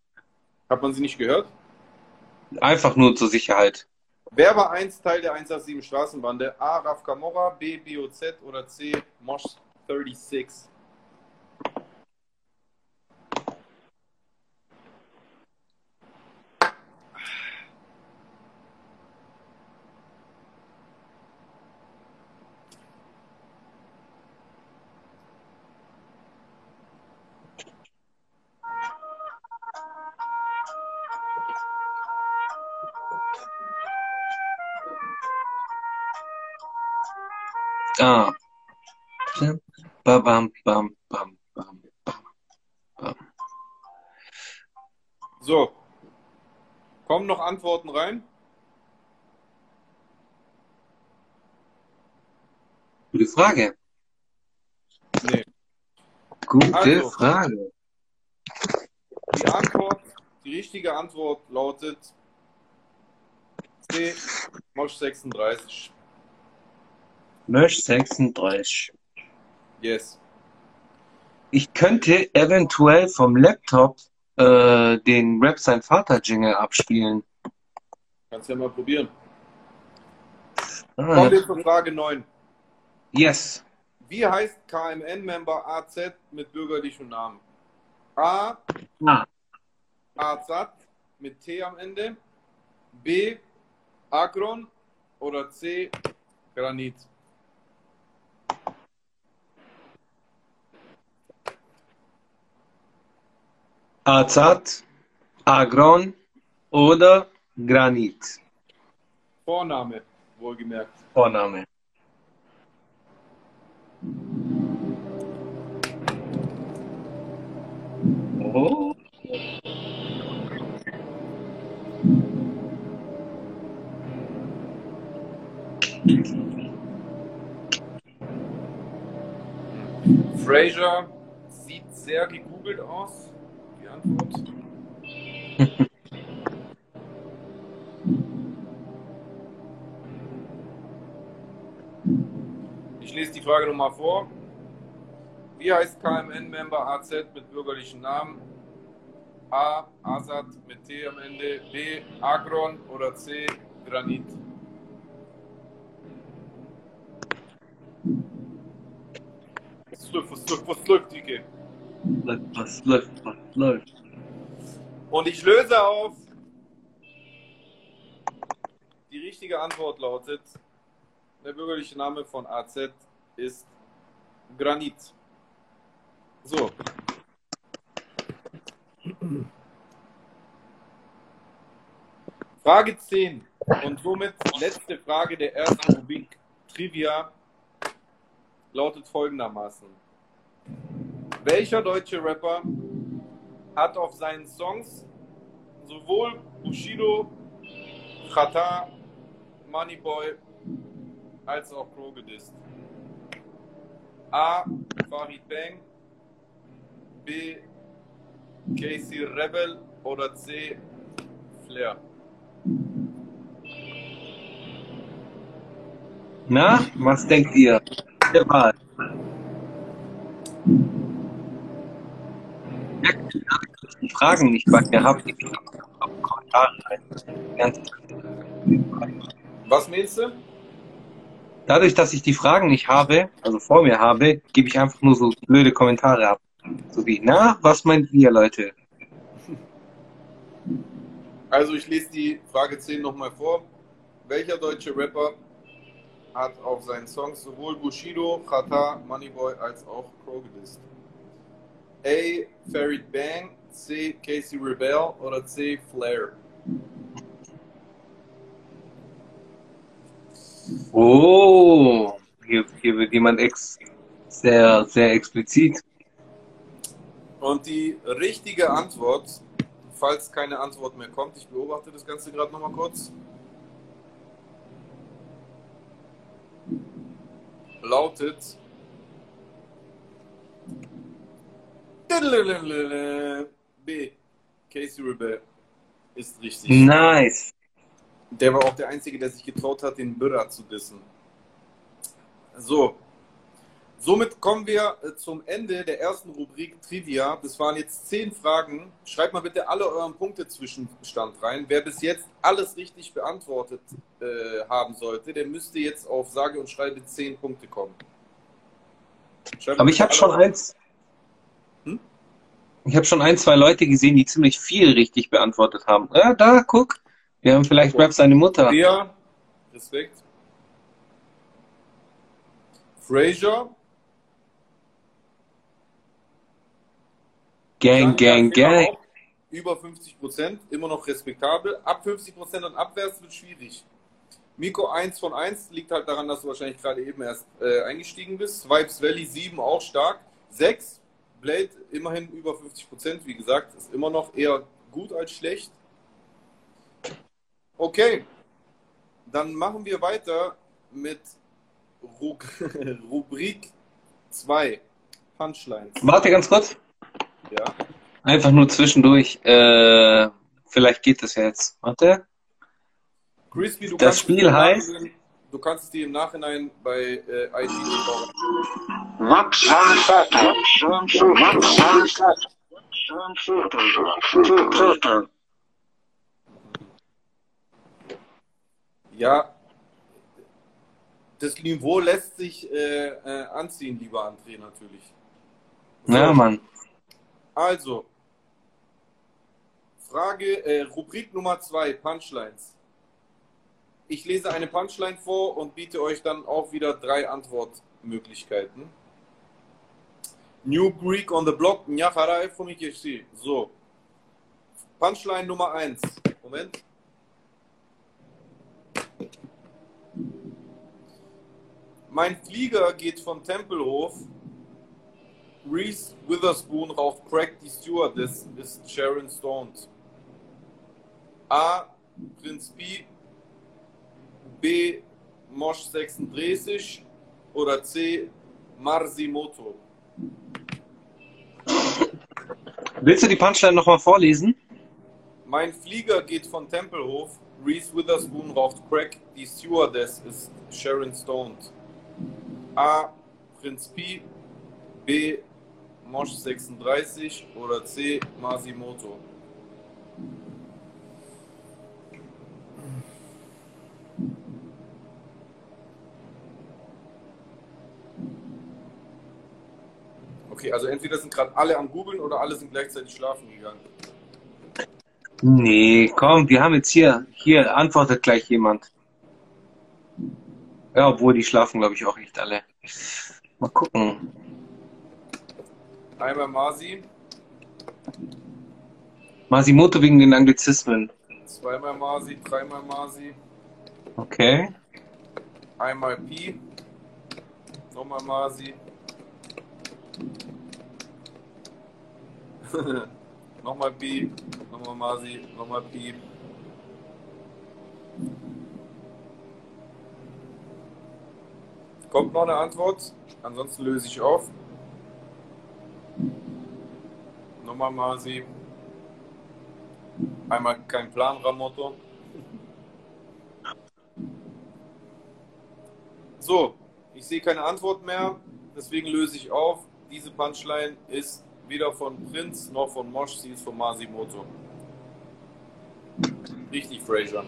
Hat man sie nicht gehört? Einfach nur zur Sicherheit. Wer war einst Teil der 187 Straßenbande? A. Raf Camorra, B. BOZ oder C. Mosch 36? Frage. Nee. Gute Also. Frage. Die Antwort, die richtige Antwort lautet C. Mosch 36. Mösch 36. Yes. Ich könnte eventuell vom Laptop äh, den Rap sein Vater Jingle abspielen. Kannst ja mal probieren. Ah, Kommen wir zur Frage 9. yes. Wie heißt KMN-Member AZ mit bürgerlichem Namen? A. Ah. Azad mit T am Ende. B. Akron oder C. Granit. Azad, Agron oder Granit. Vorname, wohlgemerkt. Vorname. Fraser sieht sehr gegoogelt aus. Die Antwort. [laughs] ich lese die Frage nochmal vor. Wie heißt KMN-Member AZ mit bürgerlichen Namen? A. Asad mit T am Ende. B. Agron oder C. Granit? Was läuft, was läuft, was läuft, Dicke? Was läuft, was läuft? Und ich löse auf. Die richtige Antwort lautet: Der bürgerliche Name von AZ ist Granit. So. Frage 10 und somit letzte Frage der ersten Rubrik Trivia lautet folgendermaßen. Welcher deutsche Rapper hat auf seinen Songs sowohl Bushido, Chata, Moneyboy als auch Crow gedisst? A. Farid Bang, B. Casey Rebel oder C. Flair? Na, was denkt ihr? Der Wahl. Die Fragen nicht bei mir habe, die Kommentare Was meinst du? Dadurch, dass ich die Fragen nicht habe, also vor mir habe, gebe ich einfach nur so blöde Kommentare ab. So wie, na, was meint ihr, Leute? Also ich lese die Frage 10 nochmal vor. Welcher deutsche Rapper hat auf seinen Songs sowohl Bushido, Chata, Moneyboy als auch Crow gedisst? A. Farid Bang, C. Casey Rebel oder C. Flair? Oh, hier, hier wird jemand ex sehr, sehr explizit. Und die richtige Antwort, falls keine Antwort mehr kommt, ich beobachte das Ganze gerade nochmal kurz, lautet B. Casey Rebel ist richtig. Nice. Der war auch der Einzige, der sich getraut hat, den Birra zu dissen. So. Somit kommen wir äh, zum Ende der ersten Rubrik Trivia. Das waren jetzt zehn Fragen. Schreibt mal bitte alle euren Punktezwischenstand rein. Wer bis jetzt alles richtig beantwortet äh, haben sollte, der müsste jetzt auf sage und schreibe zehn Punkte kommen. Schreibt Aber ich habe schon eins. Hm? Ich habe schon ein, zwei Leute gesehen, die ziemlich viel richtig beantwortet haben. Ja, da, guck. Wir haben vielleicht Rap seine Mutter. Bea, Respekt. Fraser, Gang, gang, gang. Auch Über 50 Prozent, immer noch respektabel. Ab 50 Prozent und abwärts wird schwierig. Miko 1 von 1 liegt halt daran, dass du wahrscheinlich gerade eben erst äh, eingestiegen bist. Vibes Valley 7 auch stark. 6, Blade immerhin über 50 Prozent, wie gesagt, ist immer noch eher gut als schlecht. Okay, dann machen wir weiter mit Ru [laughs] Rubrik 2, Punchlines. Warte ganz kurz. Ja. Einfach nur zwischendurch. Äh, vielleicht geht das ja jetzt. Warte. Crispy, du Das kannst Spiel heißt- Du kannst es dir im Nachhinein bei äh, IG schauen. Ja, das Niveau lässt sich äh, äh, anziehen, lieber André, natürlich. Na, Mann. Also, Frage, äh, Rubrik Nummer zwei, Punchlines. Ich lese eine Punchline vor und biete euch dann auch wieder drei Antwortmöglichkeiten. New Greek on the Block. So. Punchline Nummer eins. Moment. Mein Flieger geht vom Tempelhof Reese Witherspoon raucht Crack, die Stewardess ist Sharon Stones. A. Prinz Pi. B. Mosch 36. Oder C. Marsimoto. Willst du die Punchline nochmal vorlesen? Mein Flieger geht von Tempelhof. Reese Witherspoon raucht Crack. Die Stewardess ist Sharon Stoned. A. Prinz Pi. B. Mosch 36 oder C. Masimoto. Okay, also entweder sind gerade alle am Googeln oder alle sind gleichzeitig schlafen gegangen. Nee, komm, wir haben jetzt hier, hier antwortet gleich jemand. Ja, obwohl die schlafen, glaube ich, auch nicht alle. Mal gucken. Einmal Masi, Masimoto wegen den Anglizismen. zweimal Masi, dreimal Masi, Okay. einmal Pi, nochmal Masi. [laughs] nochmal Pi, nochmal Masi, nochmal Pi. Kommt noch eine Antwort? Ansonsten löse ich auf. Nochmal Masi. Einmal kein Plan, Ramotto. So, ich sehe keine Antwort mehr, deswegen löse ich auf. Diese Punchline ist weder von Prinz noch von Mosch, sie ist von Masimoto. Richtig, Fraser.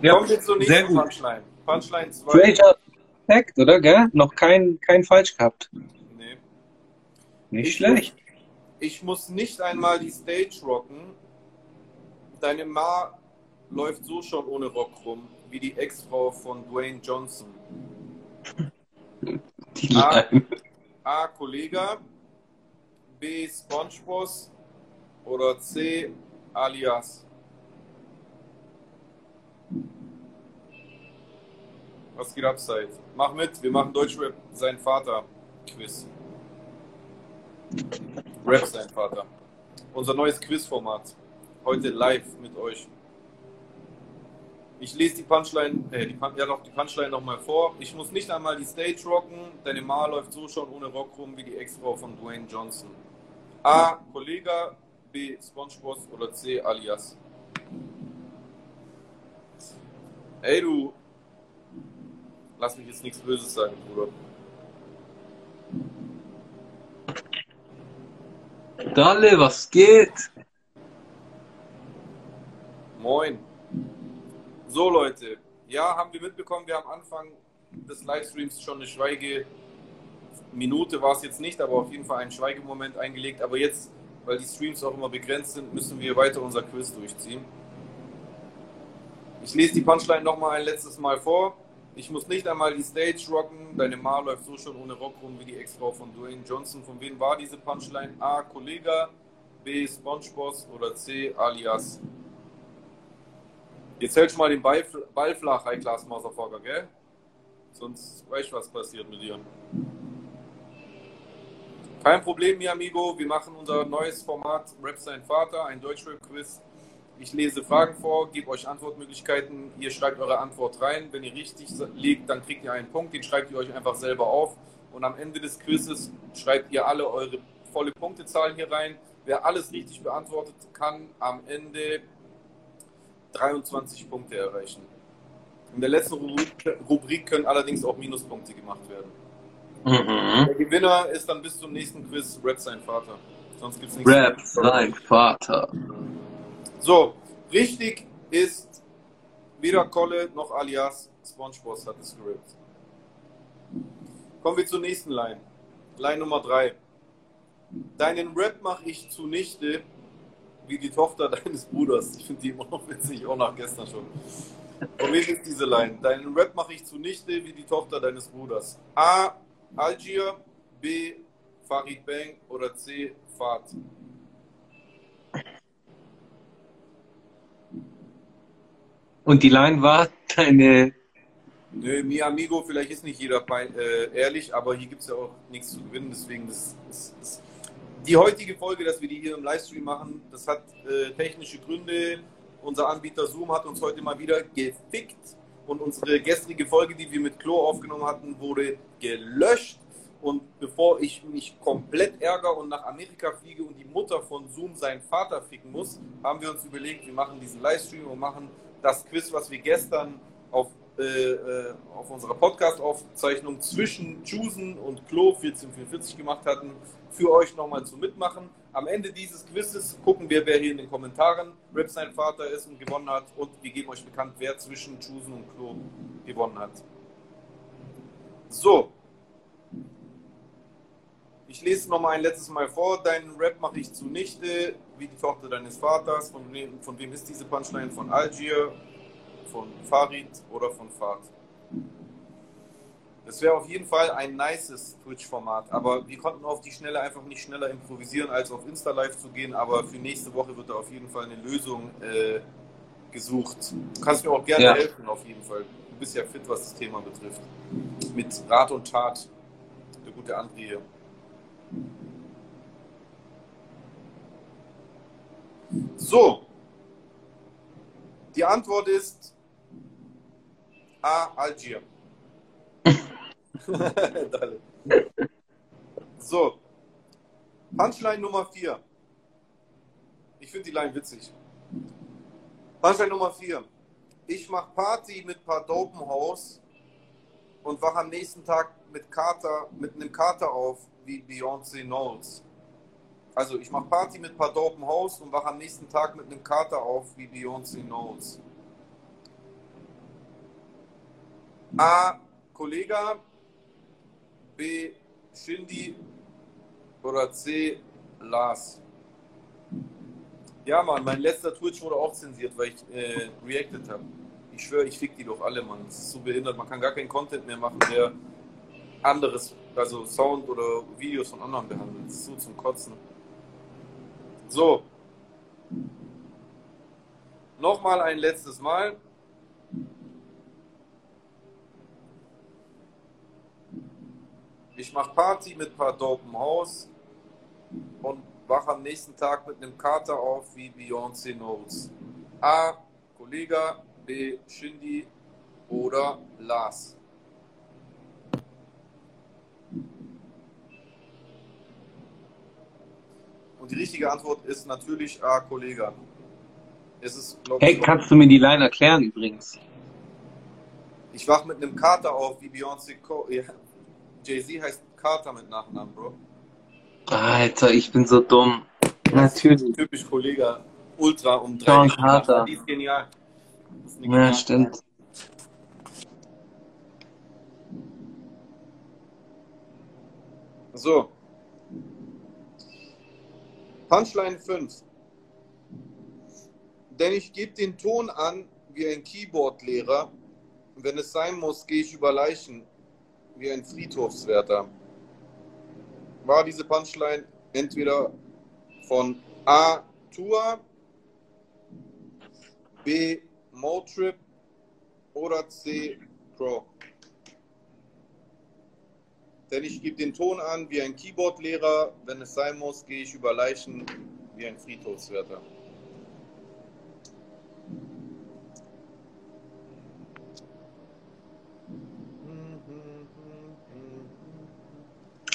Kommen wir zur sehr nächsten. Punchline. Punchline 2. Fraser, perfekt, oder, gell? Noch kein, kein falsch gehabt. Nee. Nicht Ich schlecht. Ich muss nicht einmal die Stage rocken. Deine Ma läuft so schon ohne Rock rum, wie die Ex-Frau von Dwayne Johnson. Die. Line. A. Kollega, B. Spongeboss oder C. Alias. Was geht ab, Zeit? Mach mit, wir machen Deutschrap sein Vater Quiz. Rap sein Vater. Unser neues Quizformat. Heute live mit euch. Ich lese die Punchline, äh, die, ja noch die Punchline nochmal vor. Ich muss nicht einmal die Stage rocken, deine Ma läuft so schon ohne Rock rum wie die Ex-Frau von Dwayne Johnson. A. Kollega, B. Spongebob oder C. Alias. Ey du, lass mich jetzt nichts Böses sagen, Bruder. Dalle, was geht? Moin. So Leute, ja, haben wir mitbekommen, wir haben am Anfang des Livestreams schon eine Schweige Minute war es jetzt nicht, aber auf jeden Fall einen Schweigemoment eingelegt. Aber jetzt, weil die Streams auch immer begrenzt sind, müssen wir weiter unser Quiz durchziehen. Ich lese die Punchline nochmal ein letztes Mal vor. Ich muss nicht einmal die Stage rocken. Deine Ma läuft so schon ohne Rock rum wie die Ex-Frau von Dwayne Johnson. Von wem war diese Punchline? A. Kollega, B. Spongeboss oder C. Alias. Jetzt hältst du mal den Ball, Ball flach, High Class Motherfucker, gell? Sonst weißt du, was passiert mit dir. Kein Problem, mi amigo. Wir machen unser neues Format Rap sein Vater, ein Deutschrap-Quiz. Ich lese Fragen vor, gebe euch Antwortmöglichkeiten. Ihr schreibt eure Antwort rein. Wenn ihr richtig liegt, dann kriegt ihr einen Punkt. Den schreibt ihr euch einfach selber auf. Und am Ende des Quizzes schreibt ihr alle eure volle Punktezahl hier rein. Wer alles richtig beantwortet, kann am Ende 23 Punkte erreichen. In der letzten Rubrik, Rubrik können allerdings auch Minuspunkte gemacht werden. Mhm. Der Gewinner ist dann bis zum nächsten Quiz Rap sein Vater. Sonst gibt's nichts. Rap, sein Vater. So, richtig ist weder Kolle noch alias SpongeBob hat es gerippt. Kommen wir zur nächsten Line. Line Nummer 3. Deinen Rap mache ich zunichte wie die Tochter [laughs] deines Bruders. Ich finde die immer noch witzig, auch nach gestern schon. Von wem ist diese Line? Deinen Rap mache ich zunichte wie die Tochter deines Bruders. A. Algier, B. Farid Bang oder C. Fahrt. Und die Line war deine. Nö, mi amigo, vielleicht ist nicht jeder äh, ehrlich, aber hier gibt es ja auch nichts zu gewinnen, deswegen das, das, das die heutige Folge, dass wir die hier im Livestream machen, das hat äh, technische Gründe. Unser Anbieter Zoom hat uns heute mal wieder gefickt und unsere gestrige Folge, die wir mit Klo aufgenommen hatten, wurde gelöscht Und bevor ich mich komplett ärgere und nach Amerika fliege und die Mutter von Zoom seinen Vater ficken muss, haben wir uns überlegt, wir machen diesen Livestream und machen das Quiz, was wir gestern auf, äh, äh auf unserer Podcast-Aufzeichnung zwischen Chusen und Klo 1444 gemacht hatten, für euch nochmal zu mitmachen. Am Ende dieses Quizzes gucken wir, wer hier in den Kommentaren Rip sein Vater ist und gewonnen hat und wir geben euch bekannt, wer zwischen Chusen und Klo gewonnen hat. So. Ich lese noch mal ein letztes Mal vor. Deinen Rap mache ich zunichte, wie die Tochter deines Vaters. Von wem, von wem ist diese Punchline? Von Algier, von Farid oder von Fahd? Das wäre auf jeden Fall ein nices Twitch-Format, aber wir konnten auf die Schnelle einfach nicht schneller improvisieren, als auf Insta-Live zu gehen. Aber für nächste Woche wird da auf jeden Fall eine Lösung äh, gesucht. Du kannst mir auch gerne ja. helfen, auf jeden Fall. Du bist ja fit, was das Thema betrifft. Mit Rat und Tat. Der gute André. So. Die Antwort ist A. Algier. [laughs] so. Punchline Nummer 4. Ich finde die Line witzig. Punchline Nummer 4. Ich mache Party mit paar Dopenhaus und wache am nächsten Tag mit Kater, mit einem Kater auf wie Beyoncé Knowles. Also ich mache Party mit paar Dopenhaus und wache am nächsten Tag mit einem Kater auf wie Beyoncé Knowles. A. Kollega, B. Shindy oder C. Lars? Ja, Mann, mein letzter Twitch wurde auch zensiert, weil ich äh, reacted habe. Ich schwöre, ich fick die doch alle, Mann. Das ist so behindert. Man kann gar keinen Content mehr machen, der anderes, also Sound oder Videos von anderen behandelt. Das ist so zum Kotzen. So. Nochmal ein letztes Mal. Ich mache Party mit ein paar dopen Haus und wache am nächsten Tag mit einem Kater auf wie Beyoncé Knowles. A. Kollega, B. Shindy oder Lars. Und die richtige Antwort ist natürlich A. Kollega. Es ist, hey, ich, kannst du mir die Line erklären übrigens? Ich wach mit einem Kater auf wie Beyoncé. Ja, Jay-Z heißt Carter mit Nachnamen, Bro. Alter, ich bin so dumm. Natürlich. Typisch Kollege. Ultra um drei. John Carter. Die ist genial. Ja, stimmt. So. Punchline 5. Denn ich gebe den Ton an wie ein Keyboard-Lehrer. Wenn es sein muss, gehe ich über Leichen wie ein Friedhofswärter. War diese Punchline entweder von A. Tour, B. Motrip oder C. Pro? Denn ich gebe den Ton an wie ein Keyboardlehrer. Wenn es sein muss, gehe ich über Leichen wie ein Friedhofswärter.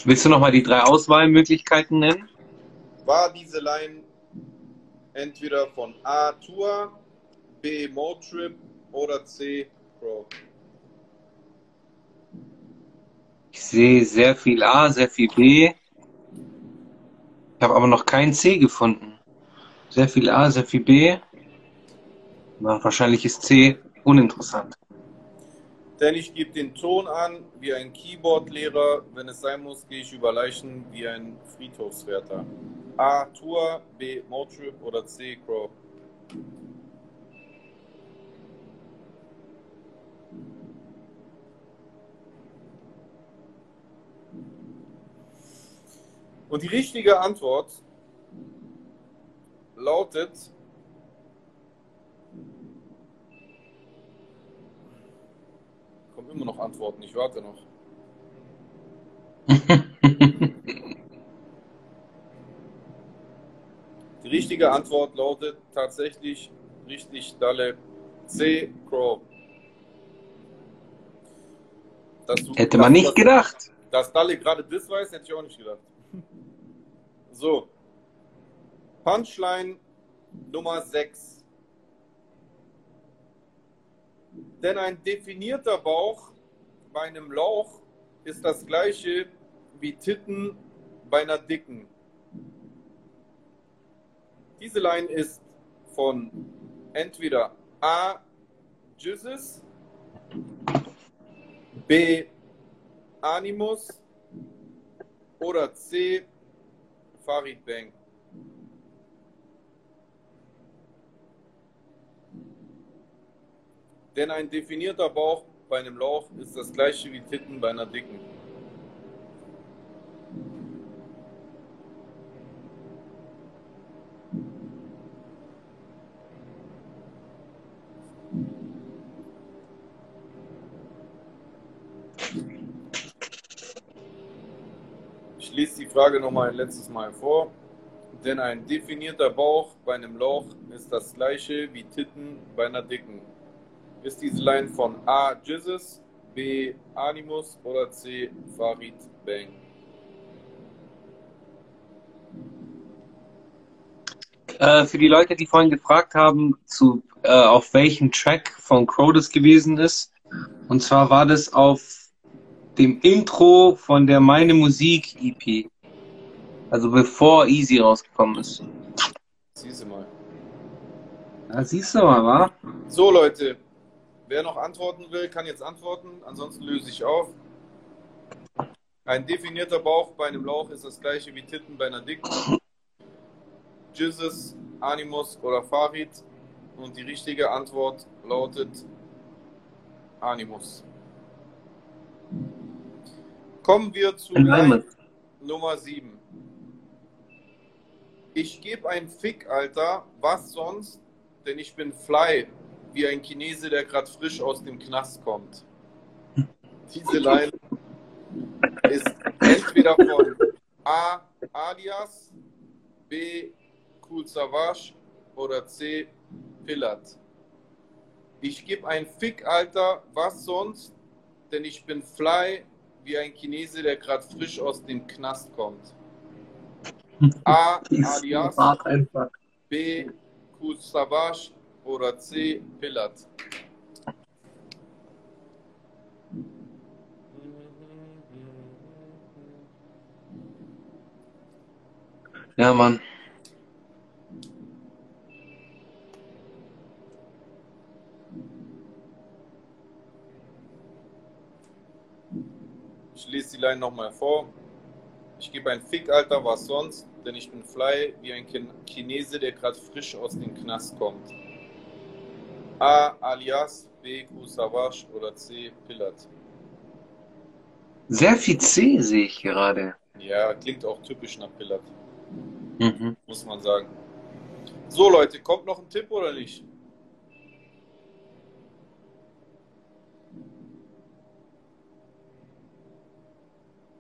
Willst du nochmal die drei Auswahlmöglichkeiten nennen? War diese Line entweder von A Tour, B Motrip oder C Pro? Ich sehe sehr viel A, sehr viel B. Ich habe aber noch kein C gefunden. Sehr viel A, sehr viel B. Na, wahrscheinlich ist C uninteressant. Denn ich gebe den Ton an wie ein Keyboard-Lehrer. Wenn es sein muss, gehe ich über Leichen wie ein Friedhofswärter. A. Tour, B. Motrip oder C. Crow. Und die richtige Antwort lautet kommen immer noch Antworten. Ich warte noch. [laughs] Die richtige Antwort lautet tatsächlich richtig Dalle C. Crow. Hätte man nicht gedacht. Dass Dalle gerade das weiß, hätte ich auch nicht gedacht. So. Punchline Nummer 6. Denn ein definierter Bauch bei einem Lauch ist das gleiche wie Titten bei einer dicken. Diese Line ist von entweder A. Jesus, B. Animus oder C. Farid Bang. Denn ein definierter Bauch bei einem Lauch ist das gleiche wie Titten bei einer dicken. Ich lese die Frage nochmal ein letztes Mal vor. Denn ein definierter Bauch bei einem Lauch ist das gleiche wie Titten bei einer dicken. Ist diese Line von A. Jesus, B. Animus oder C. Farid Bang? Äh, für die Leute, die vorhin gefragt haben, zu, äh, auf welchem Track von Crow das gewesen ist. Und zwar war das auf dem Intro von der Meine Musik EP. Also bevor Easy rausgekommen ist. Siehst du mal. Da siehst du mal, wa? So, Leute. Wer noch antworten will, kann jetzt antworten. Ansonsten löse ich auf. Ein definierter Bauch bei einem Lauch ist das gleiche wie Titten bei einer dicken. Jesus, Animus oder Farid. Und die richtige Antwort lautet Animus. Kommen wir zu. Nummer 7. Ich gebe ein Fick, Alter. Was sonst? Denn ich bin fly, wie ein Chinese, der gerade frisch aus dem Knast kommt. Diese Line ist entweder von A. Alias, B. Cool Savage oder C. Pillat. Ich gebe ein Fick, Alter. Was sonst? Denn ich bin fly, wie ein Chinese, der gerade frisch aus dem Knast kommt. A. Alias. B. Savage oder C. Pillat. Ja, Mann. Ich lese die Line nochmal vor. Ich gebe ein Fick, Alter, was sonst? Denn ich bin fly wie ein Chinese, der gerade frisch aus dem Knast kommt. A. Alias, B. Savage oder C. Pillat. Sehr viel C sehe ich gerade. Ja, klingt auch typisch nach Pillat, Mhm. muss man sagen. So, Leute, kommt noch ein Tipp oder nicht?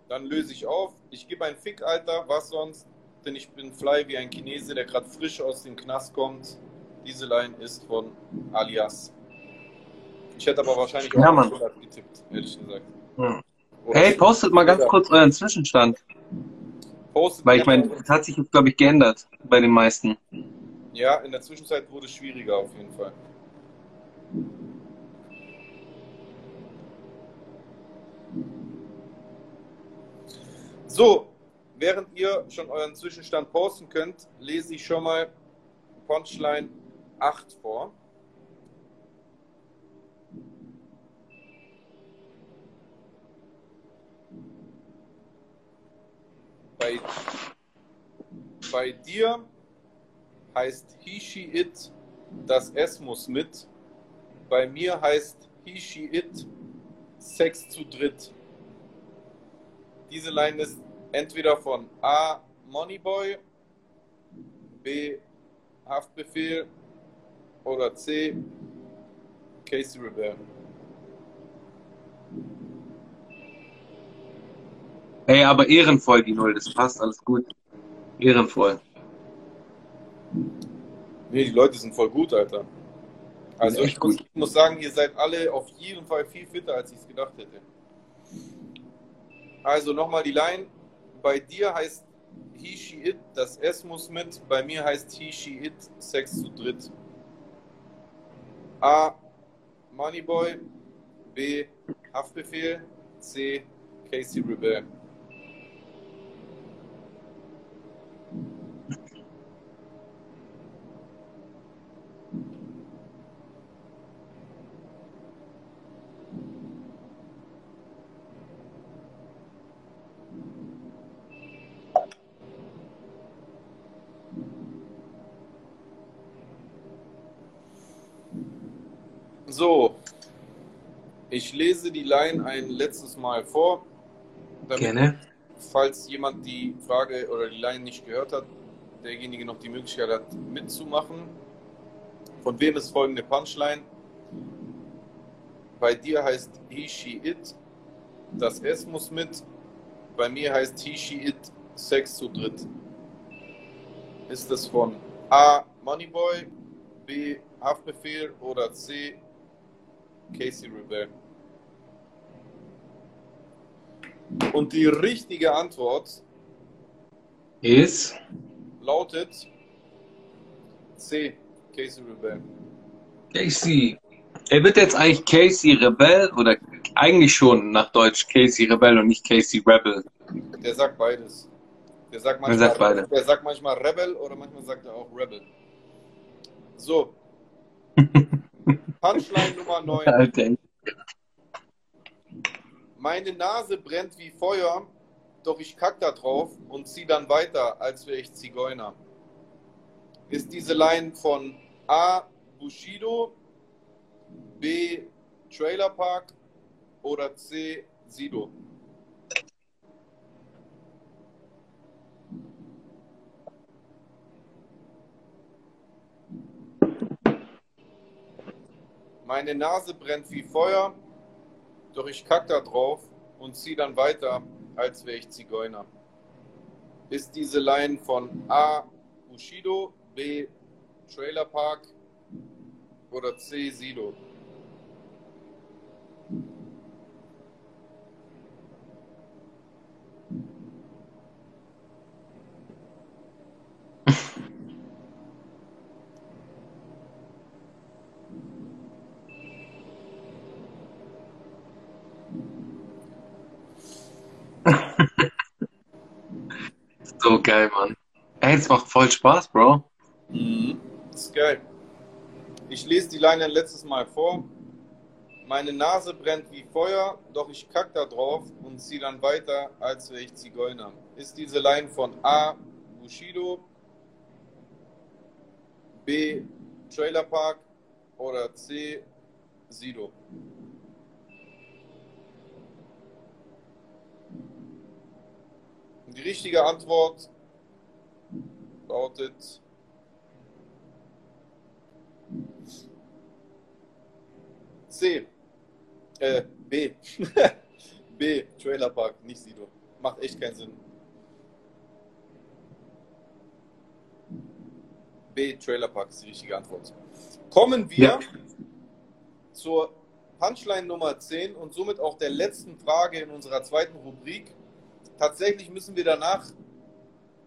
Dann löse ich auf. Ich gebe ein Fick, Alter. Was sonst? Denn ich bin fly wie ein Chinese, der gerade frisch aus dem Knast kommt. Diese Line ist von Alias. Ich hätte aber wahrscheinlich auch Ja, auf Mann. Getippt, ehrlich gesagt. Hm. Hey, postet mal ganz kurz euren Zwischenstand. Postet Weil ich meine, das hat sich jetzt, glaube ich, geändert bei den meisten. Ja, in der Zwischenzeit wurde es schwieriger auf jeden Fall. So, während ihr schon euren Zwischenstand posten könnt, lese ich schon mal Punchline 8 vor. Bei, bei dir heißt he, she, it, das S muss mit. Bei mir heißt he, she, it, Sex zu dritt. Diese Line ist entweder von A. Moneyboy, B. Haftbefehl oder C. Casey Rebel. Hey, aber ehrenvoll die Null, das passt, alles gut. Ehrenvoll. Nee, die Leute sind voll gut, Alter. Also ich muss, ich muss sagen, ihr seid alle auf jeden Fall viel fitter, als ich es gedacht hätte. Also nochmal die Line. Bei dir heißt he, she, it, das S muss mit. Bei mir heißt he, she, it, Sex zu dritt. A. Moneyboy. B. Haftbefehl. C. Casey Rebel. So, ich lese die Line ein letztes Mal vor, damit, Gerne. falls jemand die Frage oder die Line nicht gehört hat, derjenige noch die Möglichkeit hat, mitzumachen. Von wem ist folgende Punchline? Bei dir heißt he, she, it, das S muss mit. Bei mir heißt he, she, it, Sex zu dritt. Ist das von A. Moneyboy, B. Haftbefehl oder C. Casey Rebel? Und die richtige Antwort Ist lautet C. Casey Rebel. Casey. Er wird jetzt eigentlich Casey Rebel oder eigentlich schon nach Deutsch Casey Rebel und nicht Casey Rebel. Der sagt beides. Der sagt manchmal, sagt beide. der sagt manchmal Rebel oder manchmal sagt er auch Rebel. So. [laughs] Punchline Nummer 9. Alter. Meine Nase brennt wie Feuer, doch ich kack da drauf und zieh dann weiter, als wäre ich Zigeuner. Ist diese Line von A. Bushido, B. Trailer Park oder C. Sido? Meine Nase brennt wie Feuer, doch ich kack da drauf und zieh dann weiter, als wäre ich Zigeuner. Ist diese Line von A. Bushido, B. Trailer Park oder C. Sido? So geil, Mann. Ey, es macht voll Spaß, Bro. Mhm. Das ist geil. Ich lese die Line ein letztes Mal vor. Meine Nase brennt wie Feuer, doch ich kack da drauf und zieh dann weiter, als wäre ich Zigeuner. Ist diese Line von A. Bushido, B. Trailer Park oder C. Sido? Die richtige Antwort lautet C. Äh, B. [laughs] B. Trailer Park, nicht Sido. Macht echt keinen Sinn. B. Trailer Park ist die richtige Antwort. Kommen wir Ja. zur Punchline Nummer 10 und somit auch der letzten Frage in unserer zweiten Rubrik. Tatsächlich müssen wir danach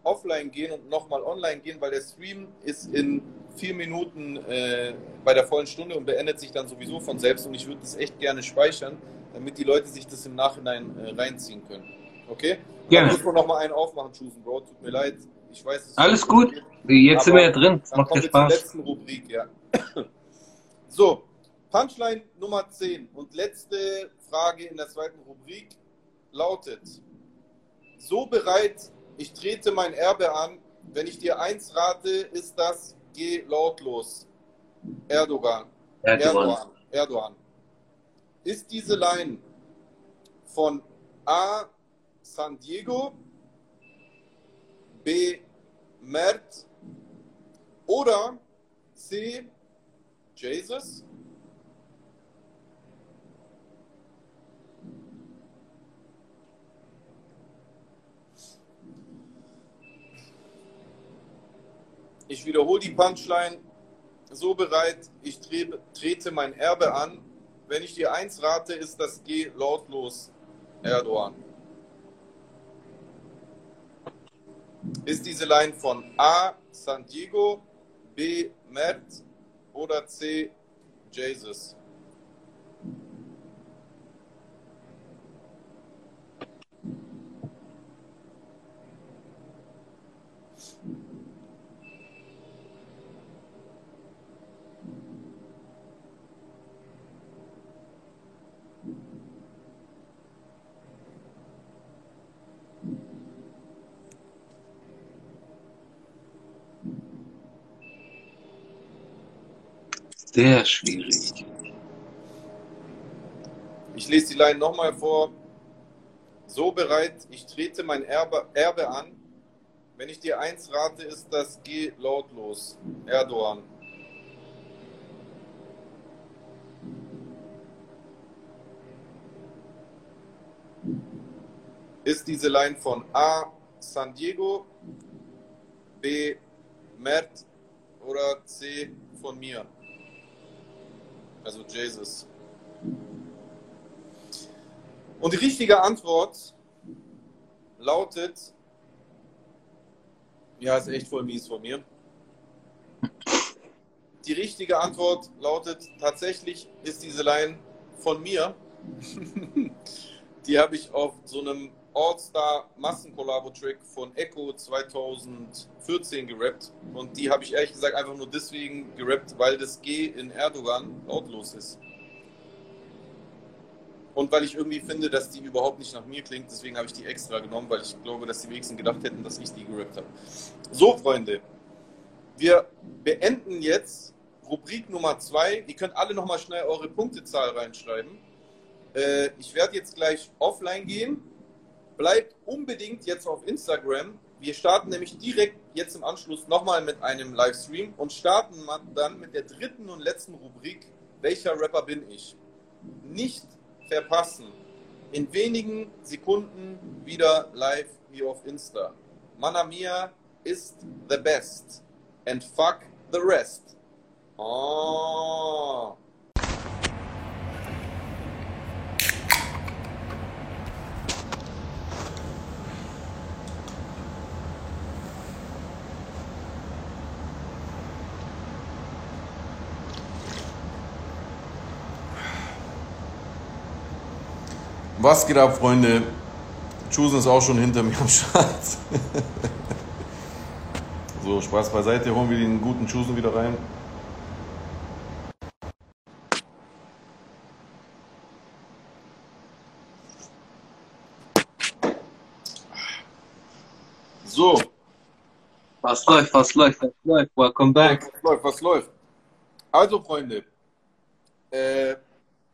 offline gehen und nochmal online gehen, weil der Stream ist in vier Minuten äh, bei der vollen Stunde und beendet sich dann sowieso von selbst und ich würde das echt gerne speichern, damit die Leute sich das im Nachhinein äh, reinziehen können. Okay? Gerne. Dann müssen wir nochmal einen aufmachen, Chusen, Bro. Tut mir leid. Ich weiß, es Alles gut. Jetzt sind wir ja drin. Dann macht kommen ja wir zur Spaß. letzten Rubrik, ja. [coughs] So, Punchline Nummer 10 und letzte Frage in der zweiten Rubrik lautet: So bereit, ich trete mein Erbe an. Wenn ich dir eins rate, ist das: Geh lautlos. Erdogan. Erdogan. Erdogan. Erdogan. Ist diese Line von A. San Diego, B. Mert oder C. Jesus? Ich wiederhole die Punchline so bereit, ich trete mein Erbe an. Wenn ich dir eins rate, ist das G lautlos, Erdogan. Ist diese Line von A, San Diego, B, Matt oder C, Jesus? Sehr schwierig. Ich lese die Line nochmal vor. So bereit, ich trete mein Erbe, Erbe an. Wenn ich dir eins rate, ist das Geh lautlos. Erdogan. Ist diese Line von A. San Diego, B. Mert oder C. von mir? Also Jesus. Und die richtige Antwort lautet, ja, ist echt voll mies von mir. Die richtige Antwort lautet, tatsächlich ist diese Line von mir. [laughs] die habe ich auf so einem All-Star Massenkollabo-Track von Echo 2014 gerappt. Und die habe ich ehrlich gesagt einfach nur deswegen gerappt, weil das G in Erdogan lautlos ist. Und weil ich irgendwie finde, dass die überhaupt nicht nach mir klingt, deswegen habe ich die extra genommen, weil ich glaube, dass die wenigsten gedacht hätten, dass ich die gerappt habe. So, Freunde, wir beenden jetzt Rubrik Nummer 2. Ihr könnt alle nochmal schnell eure Punktezahl reinschreiben. Äh, ich werde jetzt gleich offline gehen bleibt unbedingt jetzt auf Instagram. Wir starten nämlich direkt jetzt im Anschluss nochmal mit einem Livestream und starten dann mit der dritten und letzten Rubrik, welcher Rapper bin ich? Nicht verpassen. In wenigen Sekunden wieder live hier auf Insta. Manamia ist the best. And fuck the rest. Oh. Was geht ab, Freunde? Chusen ist auch schon hinter mir am Start. [laughs] so, Spaß beiseite, holen wir den guten Chusen wieder rein. So. Was läuft, was läuft, was läuft? Welcome back. Was läuft, was läuft? Also, Freunde, äh,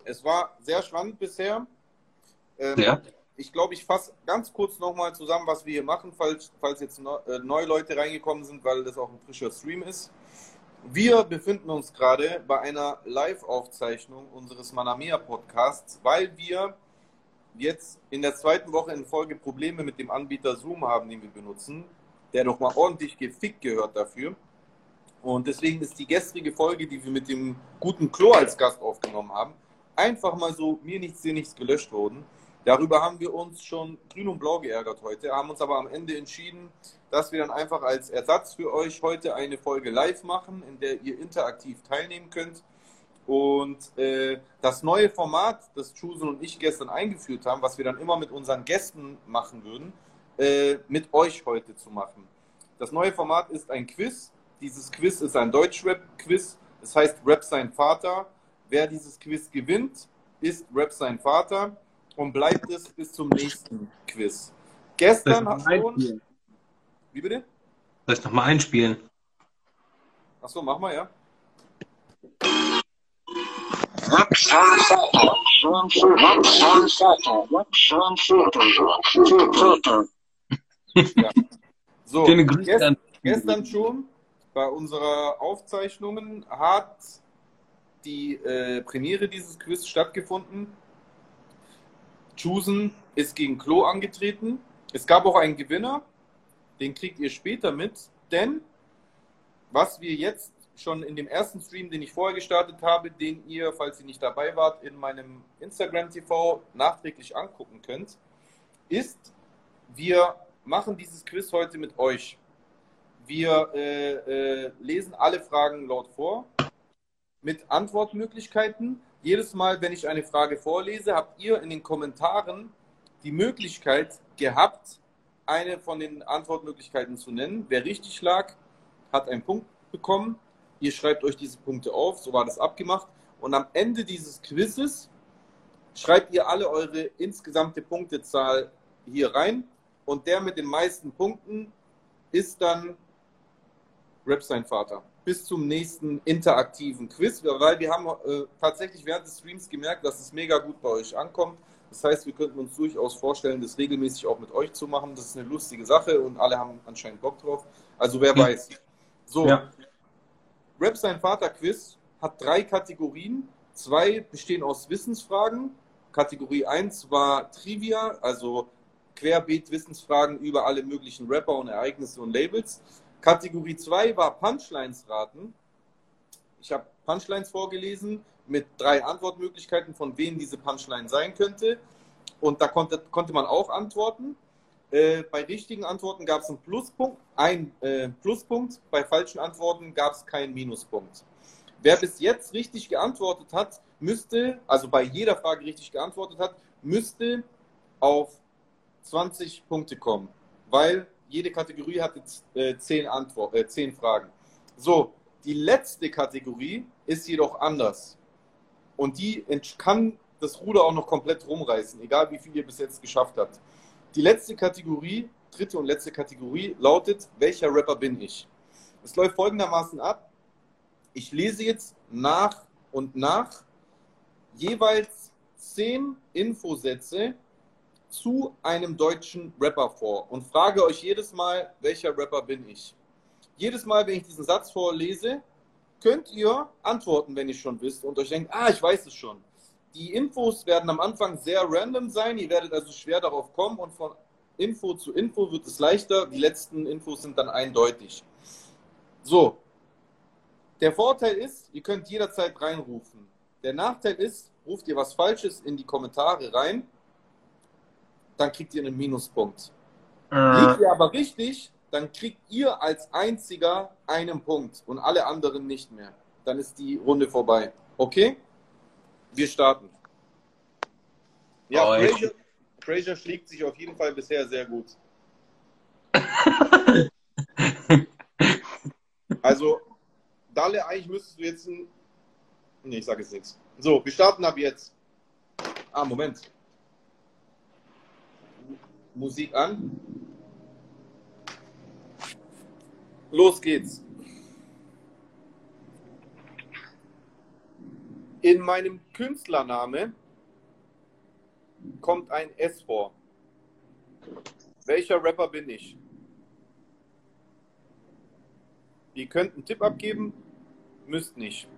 es war sehr spannend bisher. Ähm, ja. Ich glaube, ich fasse ganz kurz nochmal zusammen, was wir hier machen, falls, falls jetzt no, äh, neue Leute reingekommen sind, weil das auch ein frischer Stream ist. Wir befinden uns gerade bei einer Live-Aufzeichnung unseres Manamea Podcasts, weil wir jetzt in der zweiten Woche in Folge Probleme mit dem Anbieter Zoom haben, den wir benutzen, der nochmal ordentlich gefickt gehört dafür. Und deswegen ist die gestrige Folge, die wir mit dem guten Klo als Gast aufgenommen haben, einfach mal so mir nichts, dir nichts gelöscht worden. Darüber haben wir uns schon grün und blau geärgert heute, haben uns aber am Ende entschieden, dass wir dann einfach als Ersatz für euch heute eine Folge live machen, in der ihr interaktiv teilnehmen könnt. Und äh, das neue Format, das Chusen und ich gestern eingeführt haben, was wir dann immer mit unseren Gästen machen würden, äh, mit euch heute zu machen. Das neue Format ist ein Quiz. Dieses Quiz ist ein Deutschrap-Quiz. Das heißt Rap sein Vater. Wer dieses Quiz gewinnt, ist Rap sein Vater und bleibt es bis zum nächsten Quiz. Gestern hat schon. Wie bitte? Soll ich nochmal einspielen? Achso, mach mal, ja. [laughs] ja. So, gestern, gestern schon bei unserer Aufzeichnungen hat die äh, Premiere dieses Quiz stattgefunden. Chusen ist gegen Klo angetreten. Es gab auch einen Gewinner, den kriegt ihr später mit, denn was wir jetzt schon in dem ersten Stream, den ich vorher gestartet habe, den ihr, falls ihr nicht dabei wart, in meinem Instagram TV nachträglich angucken könnt, ist, wir machen dieses Quiz heute mit euch. Wir äh, äh, lesen alle Fragen laut vor mit Antwortmöglichkeiten. Jedes Mal, wenn ich eine Frage vorlese, habt ihr in den Kommentaren die Möglichkeit gehabt, eine von den Antwortmöglichkeiten zu nennen. Wer richtig lag, hat einen Punkt bekommen. Ihr schreibt euch diese Punkte auf, so war das abgemacht. Und am Ende dieses Quizzes schreibt ihr alle eure insgesamte Punktezahl hier rein. Und der mit den meisten Punkten ist dann Rap sein Vater. Bis zum nächsten interaktiven Quiz, weil wir haben äh, tatsächlich während des Streams gemerkt, dass es mega gut bei euch ankommt. Das heißt, wir könnten uns durchaus vorstellen, das regelmäßig auch mit euch zu machen. Das ist eine lustige Sache und alle haben anscheinend Bock drauf. Also wer ja. weiß. So, ja. Rap sein Vater Quiz hat drei Kategorien. Zwei bestehen aus Wissensfragen. Kategorie 1 war Trivia, also querbeet Wissensfragen über alle möglichen Rapper und Ereignisse und Labels. Kategorie 2 war Punchlines raten. Ich habe Punchlines vorgelesen mit drei Antwortmöglichkeiten, von wem diese Punchline sein könnte. Und da konnte, konnte man auch antworten. Äh, bei richtigen Antworten gab es einen Pluspunkt, ein äh, Pluspunkt. Bei falschen Antworten gab es keinen Minuspunkt. Wer bis jetzt richtig geantwortet hat, müsste, also bei jeder Frage richtig geantwortet hat, müsste auf 20 Punkte kommen, weil jede Kategorie hat jetzt äh, 10, Antwort, äh, 10 Fragen. So, die letzte Kategorie ist jedoch anders. Und die kann das Ruder auch noch komplett rumreißen, egal wie viel ihr bis jetzt geschafft habt. Die letzte Kategorie, dritte und letzte Kategorie lautet, welcher Rapper bin ich? Es läuft folgendermaßen ab. Ich lese jetzt nach und nach jeweils zehn Infosätze zu einem deutschen Rapper vor und frage euch jedes Mal, welcher Rapper bin ich? Jedes Mal, wenn ich diesen Satz vorlese, könnt ihr antworten, wenn ihr schon wisst und euch denkt, ah, ich weiß es schon. Die Infos werden am Anfang sehr random sein, ihr werdet also schwer darauf kommen und von Info zu Info wird es leichter. Die letzten Infos sind dann eindeutig. So, der Vorteil ist, ihr könnt jederzeit reinrufen. Der Nachteil ist, ruft ihr was Falsches in die Kommentare rein, dann kriegt ihr einen Minuspunkt. Äh. Liegt ihr aber richtig, dann kriegt ihr als einziger einen Punkt und alle anderen nicht mehr. Dann ist die Runde vorbei. Okay? Wir starten. Ja, oh, Fraser, Fraser schlägt sich auf jeden Fall bisher sehr gut. [laughs] also, Dalle, eigentlich müsstest du jetzt ein. Nee, ich sage jetzt nichts. So, wir starten ab jetzt. Ah, Moment. Musik an. Los geht's. In meinem Künstlername kommt ein S vor. Welcher Rapper bin ich? Ihr könnt einen Tipp abgeben, müsst nicht.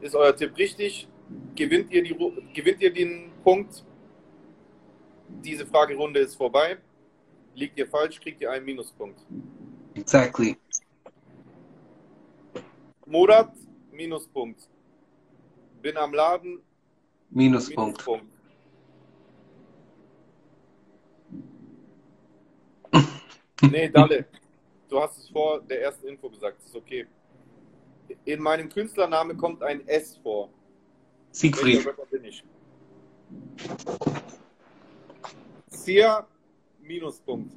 Ist euer Tipp richtig? Gewinnt ihr, die, gewinnt ihr den Punkt? Diese Fragerunde ist vorbei. Liegt ihr falsch, kriegt ihr einen Minuspunkt. Exactly. Murat, Minuspunkt. Bin am Laden. Minuspunkt. Minuspunkt. [laughs] nee, Dalle. Du hast es vor der ersten Info gesagt. Das ist okay. In meinem Künstlername kommt ein S vor. Siegfried. bin ich? Sia, Minuspunkt.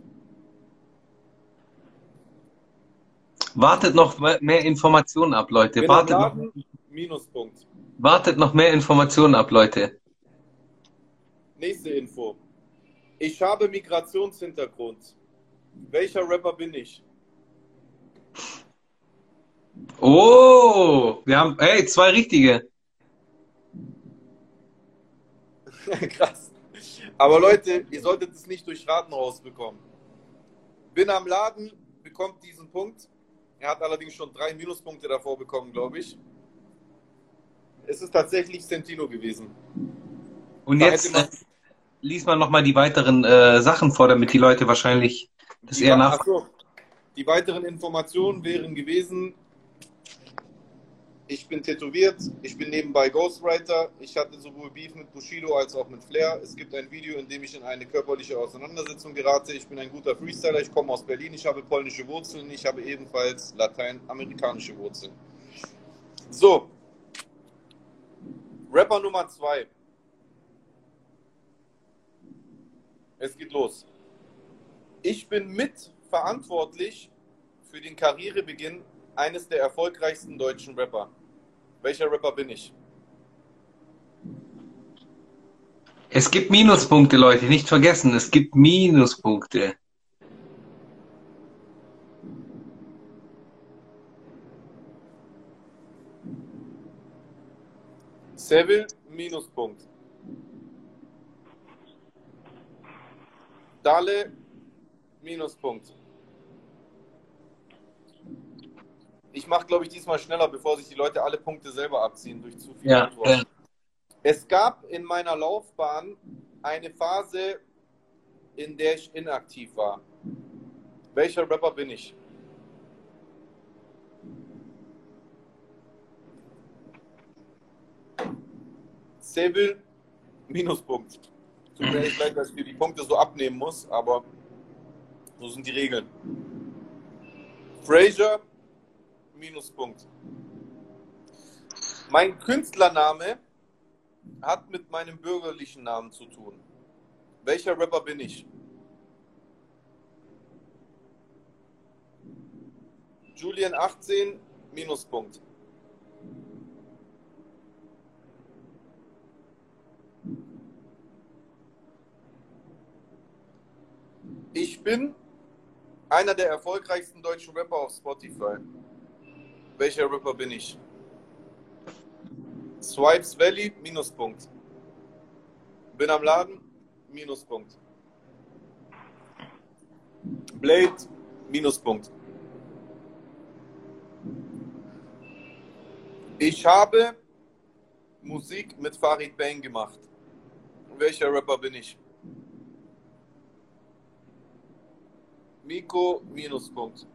Wartet noch mehr Informationen ab, Leute. Wartet noch, Minuspunkt. wartet noch mehr Informationen ab, Leute. Nächste Info. Ich habe Migrationshintergrund. Welcher Rapper bin ich? Oh, wir haben, hey, zwei richtige. [laughs] Krass. Aber Leute, ihr solltet es nicht durch Raten rausbekommen. Bin am Laden, bekommt diesen Punkt. Er hat allerdings schon drei Minuspunkte davor bekommen, glaube ich. Es ist tatsächlich Sentino gewesen. Und da jetzt man, äh, liest man nochmal die weiteren äh, Sachen vor, damit die Leute wahrscheinlich das eher nach. Die weiteren Informationen wären gewesen, Ich bin tätowiert, ich bin nebenbei Ghostwriter. Ich hatte sowohl Beef mit Bushido als auch mit Flair. Es gibt ein Video, in dem ich in eine körperliche Auseinandersetzung gerate. Ich bin ein guter Freestyler, ich komme aus Berlin, ich habe polnische Wurzeln, ich habe ebenfalls lateinamerikanische Wurzeln. So, Rapper Nummer zwei. Es geht los. Ich bin mitverantwortlich für den Karrierebeginn eines der erfolgreichsten deutschen Rapper. Welcher Rapper bin ich? Es gibt Minuspunkte, Leute, nicht vergessen, es gibt Minuspunkte. Seville, Minuspunkt. Dale, Minuspunkt. Ich mache, glaube ich, diesmal schneller, bevor sich die Leute alle Punkte selber abziehen durch zu viele Ja, Antworten. Es gab in meiner Laufbahn eine Phase, in der ich inaktiv war. Welcher Rapper bin ich? Seville, Minuspunkt. Tut mir echt leid, dass ich dir die Punkte so abnehmen muss, aber so sind die Regeln. Fraser, Minuspunkt. Mein Künstlername hat mit meinem bürgerlichen Namen zu tun. Welcher Rapper bin ich? Julian 18, Minuspunkt. Ich bin einer der erfolgreichsten deutschen Rapper auf Spotify. Welcher Rapper bin ich? Swipes Valley, Minuspunkt. Bin am Laden, Minuspunkt. Blade, Minuspunkt. Ich habe Musik mit Farid Bang gemacht. Welcher Rapper bin ich? Miko, Minuspunkt.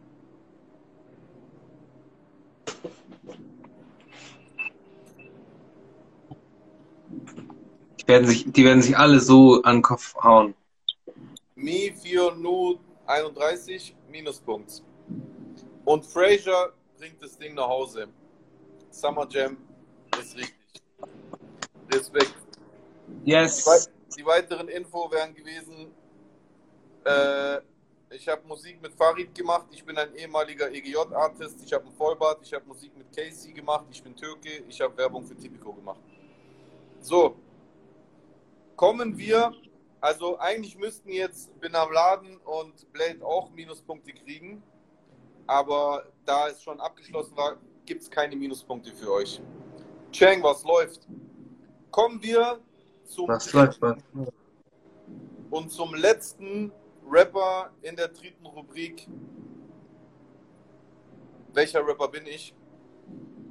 Die, werden sich, die werden sich alle so an den Kopf hauen. Mi 4 Nu 31 Minuspunkt. Und Fraser bringt das Ding nach Hause. Summer Jam ist richtig. Respekt. Die, Yes. die weiteren Info wären gewesen, äh, ich habe Musik mit Farid gemacht, ich bin ein ehemaliger EGJ-Artist, ich habe einen Vollbart, ich habe Musik mit Casey gemacht, ich bin Türke, ich habe Werbung für Tipico gemacht. So, kommen wir, also eigentlich müssten jetzt Bin am Laden und Blade auch Minuspunkte kriegen, aber da es schon abgeschlossen war, gibt es keine Minuspunkte für euch. Chang, was läuft? Kommen wir zum Was läuft, was? und zum letzten Rapper in der dritten Rubrik. Welcher Rapper bin ich?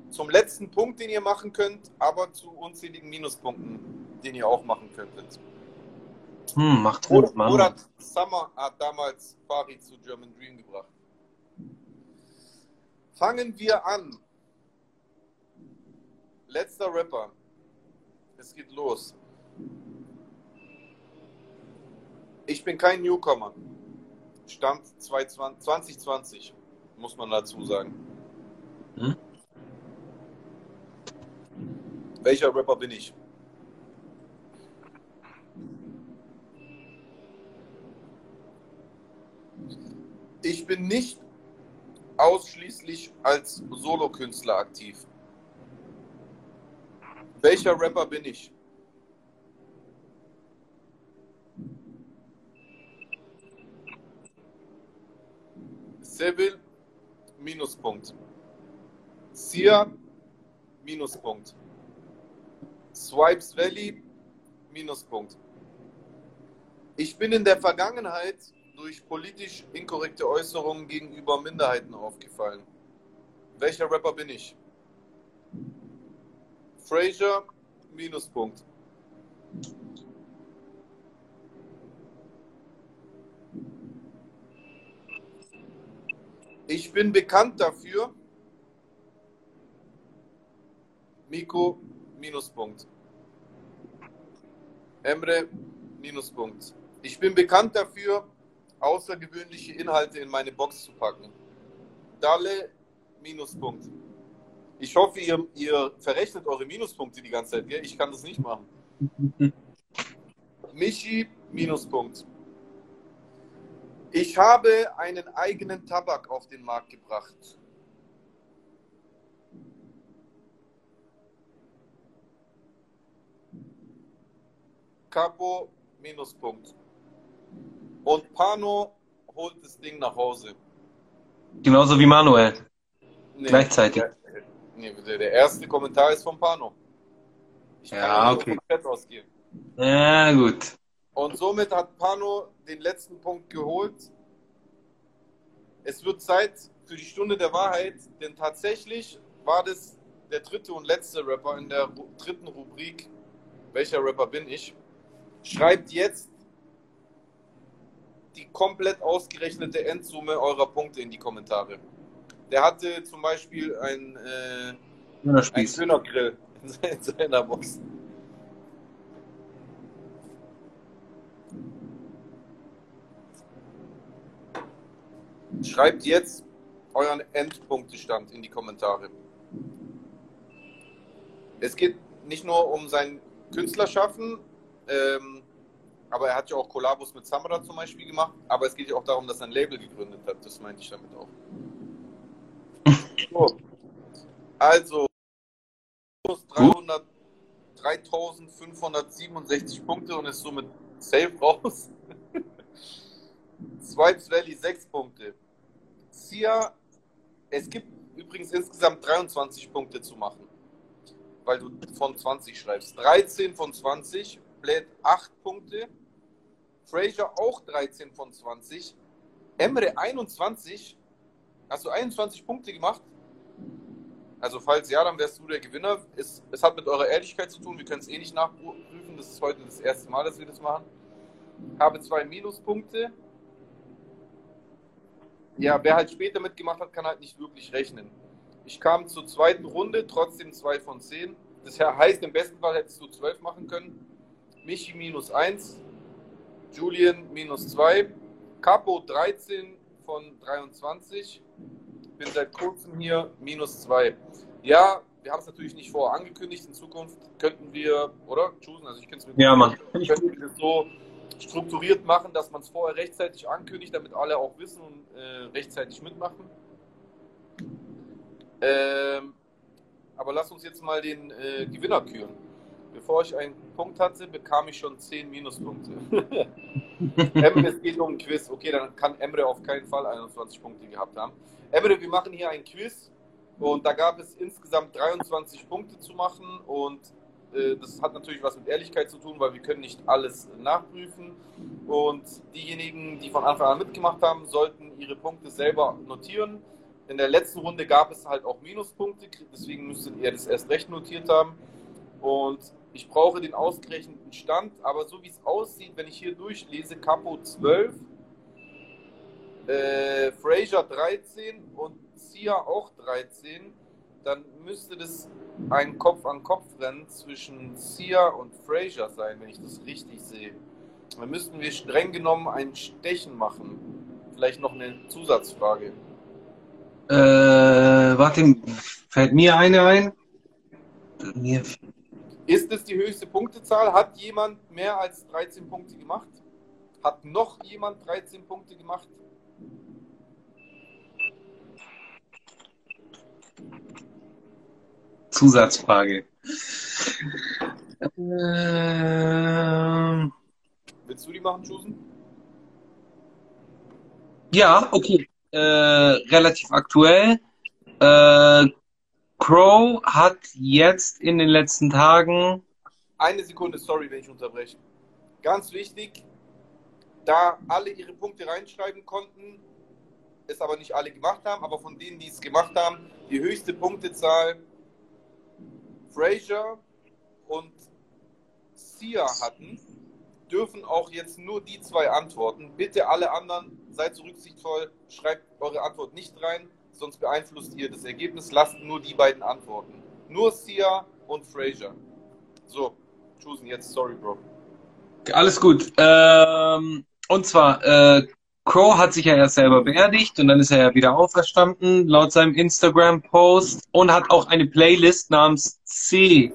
Zum letzten Punkt, den ihr machen könnt, aber zu unzähligen Minuspunkten, den ihr auch machen könntet. Hm, macht Oder, Mann. oder Summer hat damals Farid zu German Dream gebracht. Fangen wir an. Letzter Rapper. Es geht los. Ich bin kein Newcomer. Stammt 2020, muss man dazu sagen. Hm? Welcher Rapper bin ich? Ich bin nicht ausschließlich als Solokünstler aktiv. Welcher Rapper bin ich? Seville, Minuspunkt. Sia, Minuspunkt. Swipes Valley, Minuspunkt. Ich bin in der Vergangenheit durch politisch inkorrekte Äußerungen gegenüber Minderheiten aufgefallen. Welcher Rapper bin ich? Fraser, Minuspunkt. Ich bin bekannt dafür, Miko, Minuspunkt. Emre, Minuspunkt. Ich bin bekannt dafür, außergewöhnliche Inhalte in meine Box zu packen. Dalle, Minuspunkt. Ich hoffe, ihr, ihr verrechnet eure Minuspunkte die ganze Zeit. Gell? Ich kann das nicht machen. [laughs] Michi, Minuspunkt. Ich habe einen eigenen Tabak auf den Markt gebracht. Capo, Minuspunkt. Und Pano holt das Ding nach Hause. Genauso wie Manuel. Nee, Gleichzeitig. Der, nee, der erste Kommentar ist von Pano. Ich kann Ja, okay. vom Chat ausgehen. Ja, gut. Und somit hat Pano den letzten Punkt geholt. Es wird Zeit für die Stunde der Wahrheit, denn tatsächlich war das der dritte und letzte Rapper in der dritten Rubrik. Welcher Rapper bin ich? Schreibt jetzt die komplett ausgerechnete Endsumme eurer Punkte in die Kommentare. Der hatte zum Beispiel ein, äh, ein Dönerspieß. Dönergrill in seiner Box. Schreibt jetzt euren Endpunktestand in die Kommentare. Es geht nicht nur um sein Künstlerschaffen, ähm, aber er hat ja auch Kollabos mit Samra zum Beispiel gemacht, aber es geht ja auch darum, dass er ein Label gegründet hat. Das meinte ich damit auch. [laughs] So. Also, 300, 3567 Punkte und ist somit safe raus. Swipes Valley 6 Punkte. Sia, es gibt übrigens insgesamt 23 Punkte zu machen, weil du von 20 schreibst. 13 von 20, Blade 8 Punkte, Fraser auch 13 von 20, Emre 21. Hast du 21 Punkte gemacht? Also falls ja, dann wärst du der Gewinner. Es, es hat mit eurer Ehrlichkeit zu tun. Wir können es eh nicht nachprüfen. Das ist heute das erste Mal, dass wir das machen. Habe zwei Minuspunkte. Ja, wer halt später mitgemacht hat, kann halt nicht wirklich rechnen. Ich kam zur zweiten Runde, trotzdem zwei von zehn. Das heißt, im besten Fall hättest du zwölf machen können. Michi minus eins, Julian minus zwei, Capo 13 von 23. Bin seit kurzem hier minus zwei. Ja, wir haben es natürlich nicht vorher angekündigt. In Zukunft könnten wir, oder? Choosen, also ich könnte es mir Ja, Mann. könnten wir das so strukturiert machen, dass man es vorher rechtzeitig ankündigt, damit alle auch wissen und äh, rechtzeitig mitmachen. Ähm, aber lass uns jetzt mal den äh, Gewinner küren. Bevor ich einen Punkt hatte, bekam ich schon 10 Minuspunkte. [laughs] Emre, es geht um ein Quiz. Okay, dann kann Emre auf keinen Fall 21 Punkte gehabt haben. Emre, wir machen hier ein Quiz und da gab es insgesamt 23 Punkte zu machen und das hat natürlich was mit Ehrlichkeit zu tun, weil wir können nicht alles nachprüfen und diejenigen, die von Anfang an mitgemacht haben, sollten ihre Punkte selber notieren. In der letzten Runde gab es halt auch Minuspunkte, deswegen müsstet ihr das erst recht notiert haben. Und ich brauche den ausgerechneten Stand, aber so wie es aussieht, wenn ich hier durchlese, Capo 12, äh, Fraser 13 und Sia auch 13, dann müsste das ein Kopf-an-Kopf-Rennen zwischen Sia und Fraser sein, wenn ich das richtig sehe. Dann müssten wir streng genommen ein Stechen machen. Vielleicht noch eine Zusatzfrage. Äh, warte, fällt mir eine ein? Mir, Ist es die höchste Punktezahl? Hat jemand mehr als 13 Punkte gemacht? Hat noch jemand 13 Punkte gemacht? Zusatzfrage. Ähm, Willst du die machen, Chusen? ja, okay. Äh, relativ aktuell. Äh, Crow hat jetzt in den letzten Tagen Eine Sekunde, sorry, wenn ich unterbreche. Ganz wichtig, da alle ihre Punkte reinschreiben konnten, es aber nicht alle gemacht haben, aber von denen, die es gemacht haben, die höchste Punktezahl Fraser und Sia hatten, dürfen auch jetzt nur die zwei antworten. Bitte alle anderen, seid so rücksichtsvoll, schreibt eure Antwort nicht rein, sonst beeinflusst ihr das Ergebnis. Lasst nur die beiden antworten. Nur Sia und Fraser. So, Chosen jetzt, sorry, Bro. Alles gut. Ähm, und zwar, äh, Crow hat sich ja erst selber beerdigt und dann ist er ja wieder auferstanden, laut seinem Instagram-Post, und hat auch eine Playlist namens C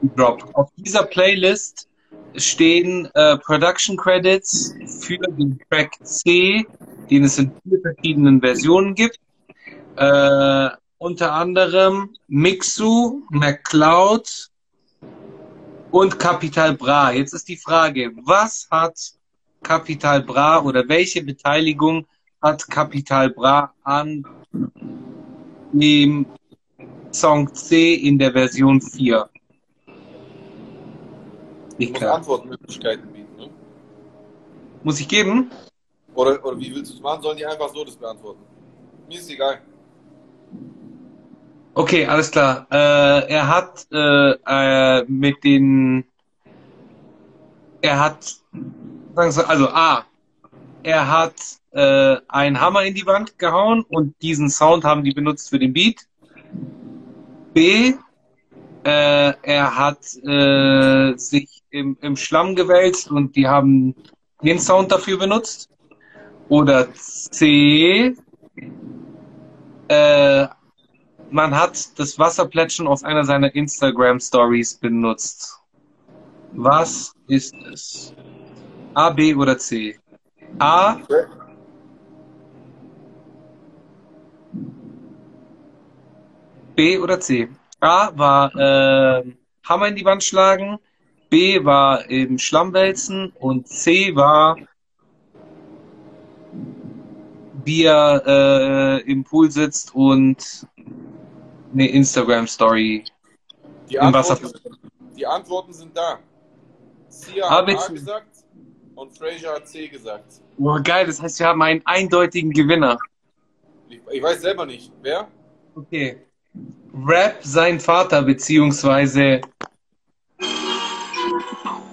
gedroppt. Auf dieser Playlist stehen äh, Production Credits für den Track C, den es in vier verschiedenen Versionen gibt. Äh, unter anderem Mixu, McCloud und Capital Bra. Jetzt ist die Frage, was hat Capital Bra oder welche Beteiligung hat Capital Bra an dem Song C in der Version 4? Ich muss. Antwortmöglichkeiten bieten, ne? Muss ich geben? Oder, oder wie willst du es machen? Sollen die einfach so das beantworten? Mir ist egal. Okay, alles klar. Äh, er hat äh, äh, mit den, er hat, also A, er hat äh, einen Hammer in die Wand gehauen und diesen Sound haben die benutzt für den Beat. B, äh, er hat äh, sich im, im Schlamm gewälzt und die haben den Sound dafür benutzt. Oder C, äh, man hat das Wasserplätschern auf einer seiner Instagram Stories benutzt. Was ist es? A, B oder C? A, B oder C? A war äh, Hammer in die Wand schlagen, B war im Schlamm wälzen und C war wie er äh, im Pool sitzt und eine Instagram-Story im Wasser. Die Antworten sind da. Ah, hat A gesagt und Fraser hat C gesagt. Boah, geil, das heißt, wir haben einen eindeutigen Gewinner. Ich, ich weiß selber nicht. Wer? Okay. Rap sein Vater, beziehungsweise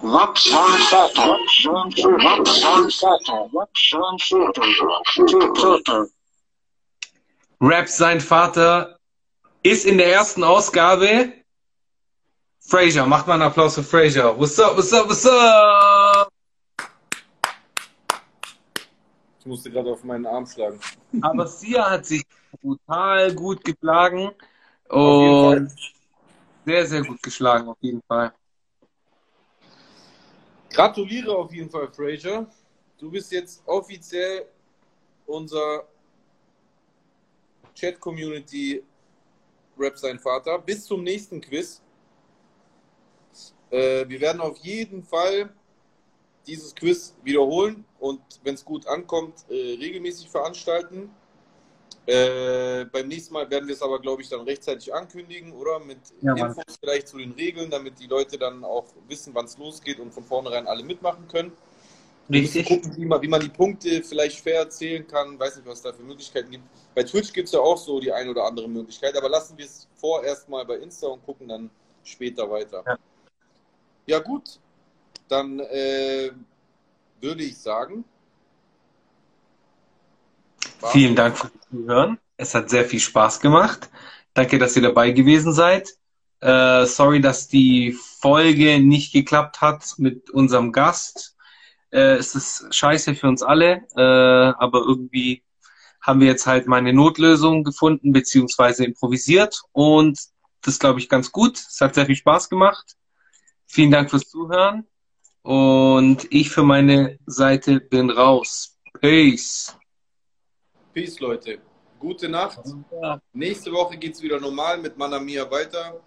Rap sein Vater. Rap sein Vater. Rap sein Vater. Rap sein Vater ist in der ersten Ausgabe Fraser. Macht mal einen Applaus für Fraser. What's up, what's up, what's up? Ich musste gerade auf meinen Arm schlagen. Aber Sia hat sich brutal gut geschlagen und sehr, sehr gut geschlagen, auf jeden Fall. Gratuliere auf jeden Fall, Fraser. Du bist jetzt offiziell unser Chat-Community Rap sein Vater. Bis zum nächsten Quiz. Äh, wir werden auf jeden Fall dieses Quiz wiederholen und wenn es gut ankommt, äh, regelmäßig veranstalten. Äh, beim nächsten Mal werden wir es aber, glaube ich, dann rechtzeitig ankündigen, oder? Mit Ja, Mann. Infos vielleicht zu den Regeln, damit die Leute dann auch wissen, wann es losgeht und von vornherein alle mitmachen können. Richtig? gucken, wie man, wie man die Punkte vielleicht fair erzählen kann. Weiß nicht, was es da für Möglichkeiten gibt. Bei Twitch gibt es ja auch so die eine oder andere Möglichkeit, aber lassen wir es vorerst mal bei Insta und gucken dann später weiter. Ja. Ja, gut. Dann äh, würde ich sagen. Vielen Dank fürs Zuhören. Es hat sehr viel Spaß gemacht. Danke, dass ihr dabei gewesen seid. Äh, sorry, dass die Folge nicht geklappt hat mit unserem Gast. Äh, es ist scheiße für uns alle, äh, aber irgendwie haben wir jetzt halt mal eine Notlösung gefunden, beziehungsweise improvisiert und das glaube ich ganz gut. Es hat sehr viel Spaß gemacht. Vielen Dank fürs Zuhören und ich für meine Seite bin raus. Peace. Peace, Leute. Gute Nacht. Nächste Woche geht es wieder normal mit Manamia weiter.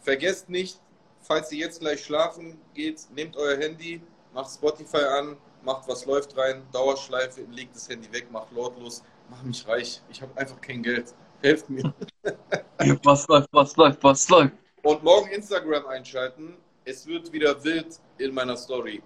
Vergesst nicht, falls ihr jetzt gleich schlafen geht, nehmt euer Handy, macht Spotify an, macht was läuft rein, Dauerschleife, legt das Handy weg, macht lautlos, macht mich reich. Ich habe einfach kein Geld. Helft mir. [laughs] Was läuft, was läuft, was läuft? Und morgen Instagram einschalten. Es wird wieder wild in meiner Story.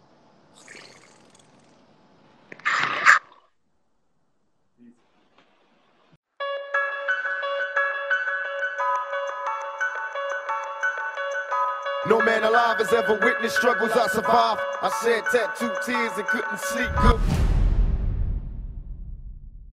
No man alive has ever witnessed struggles I survived. I shed tattooed tears and couldn't sleep good.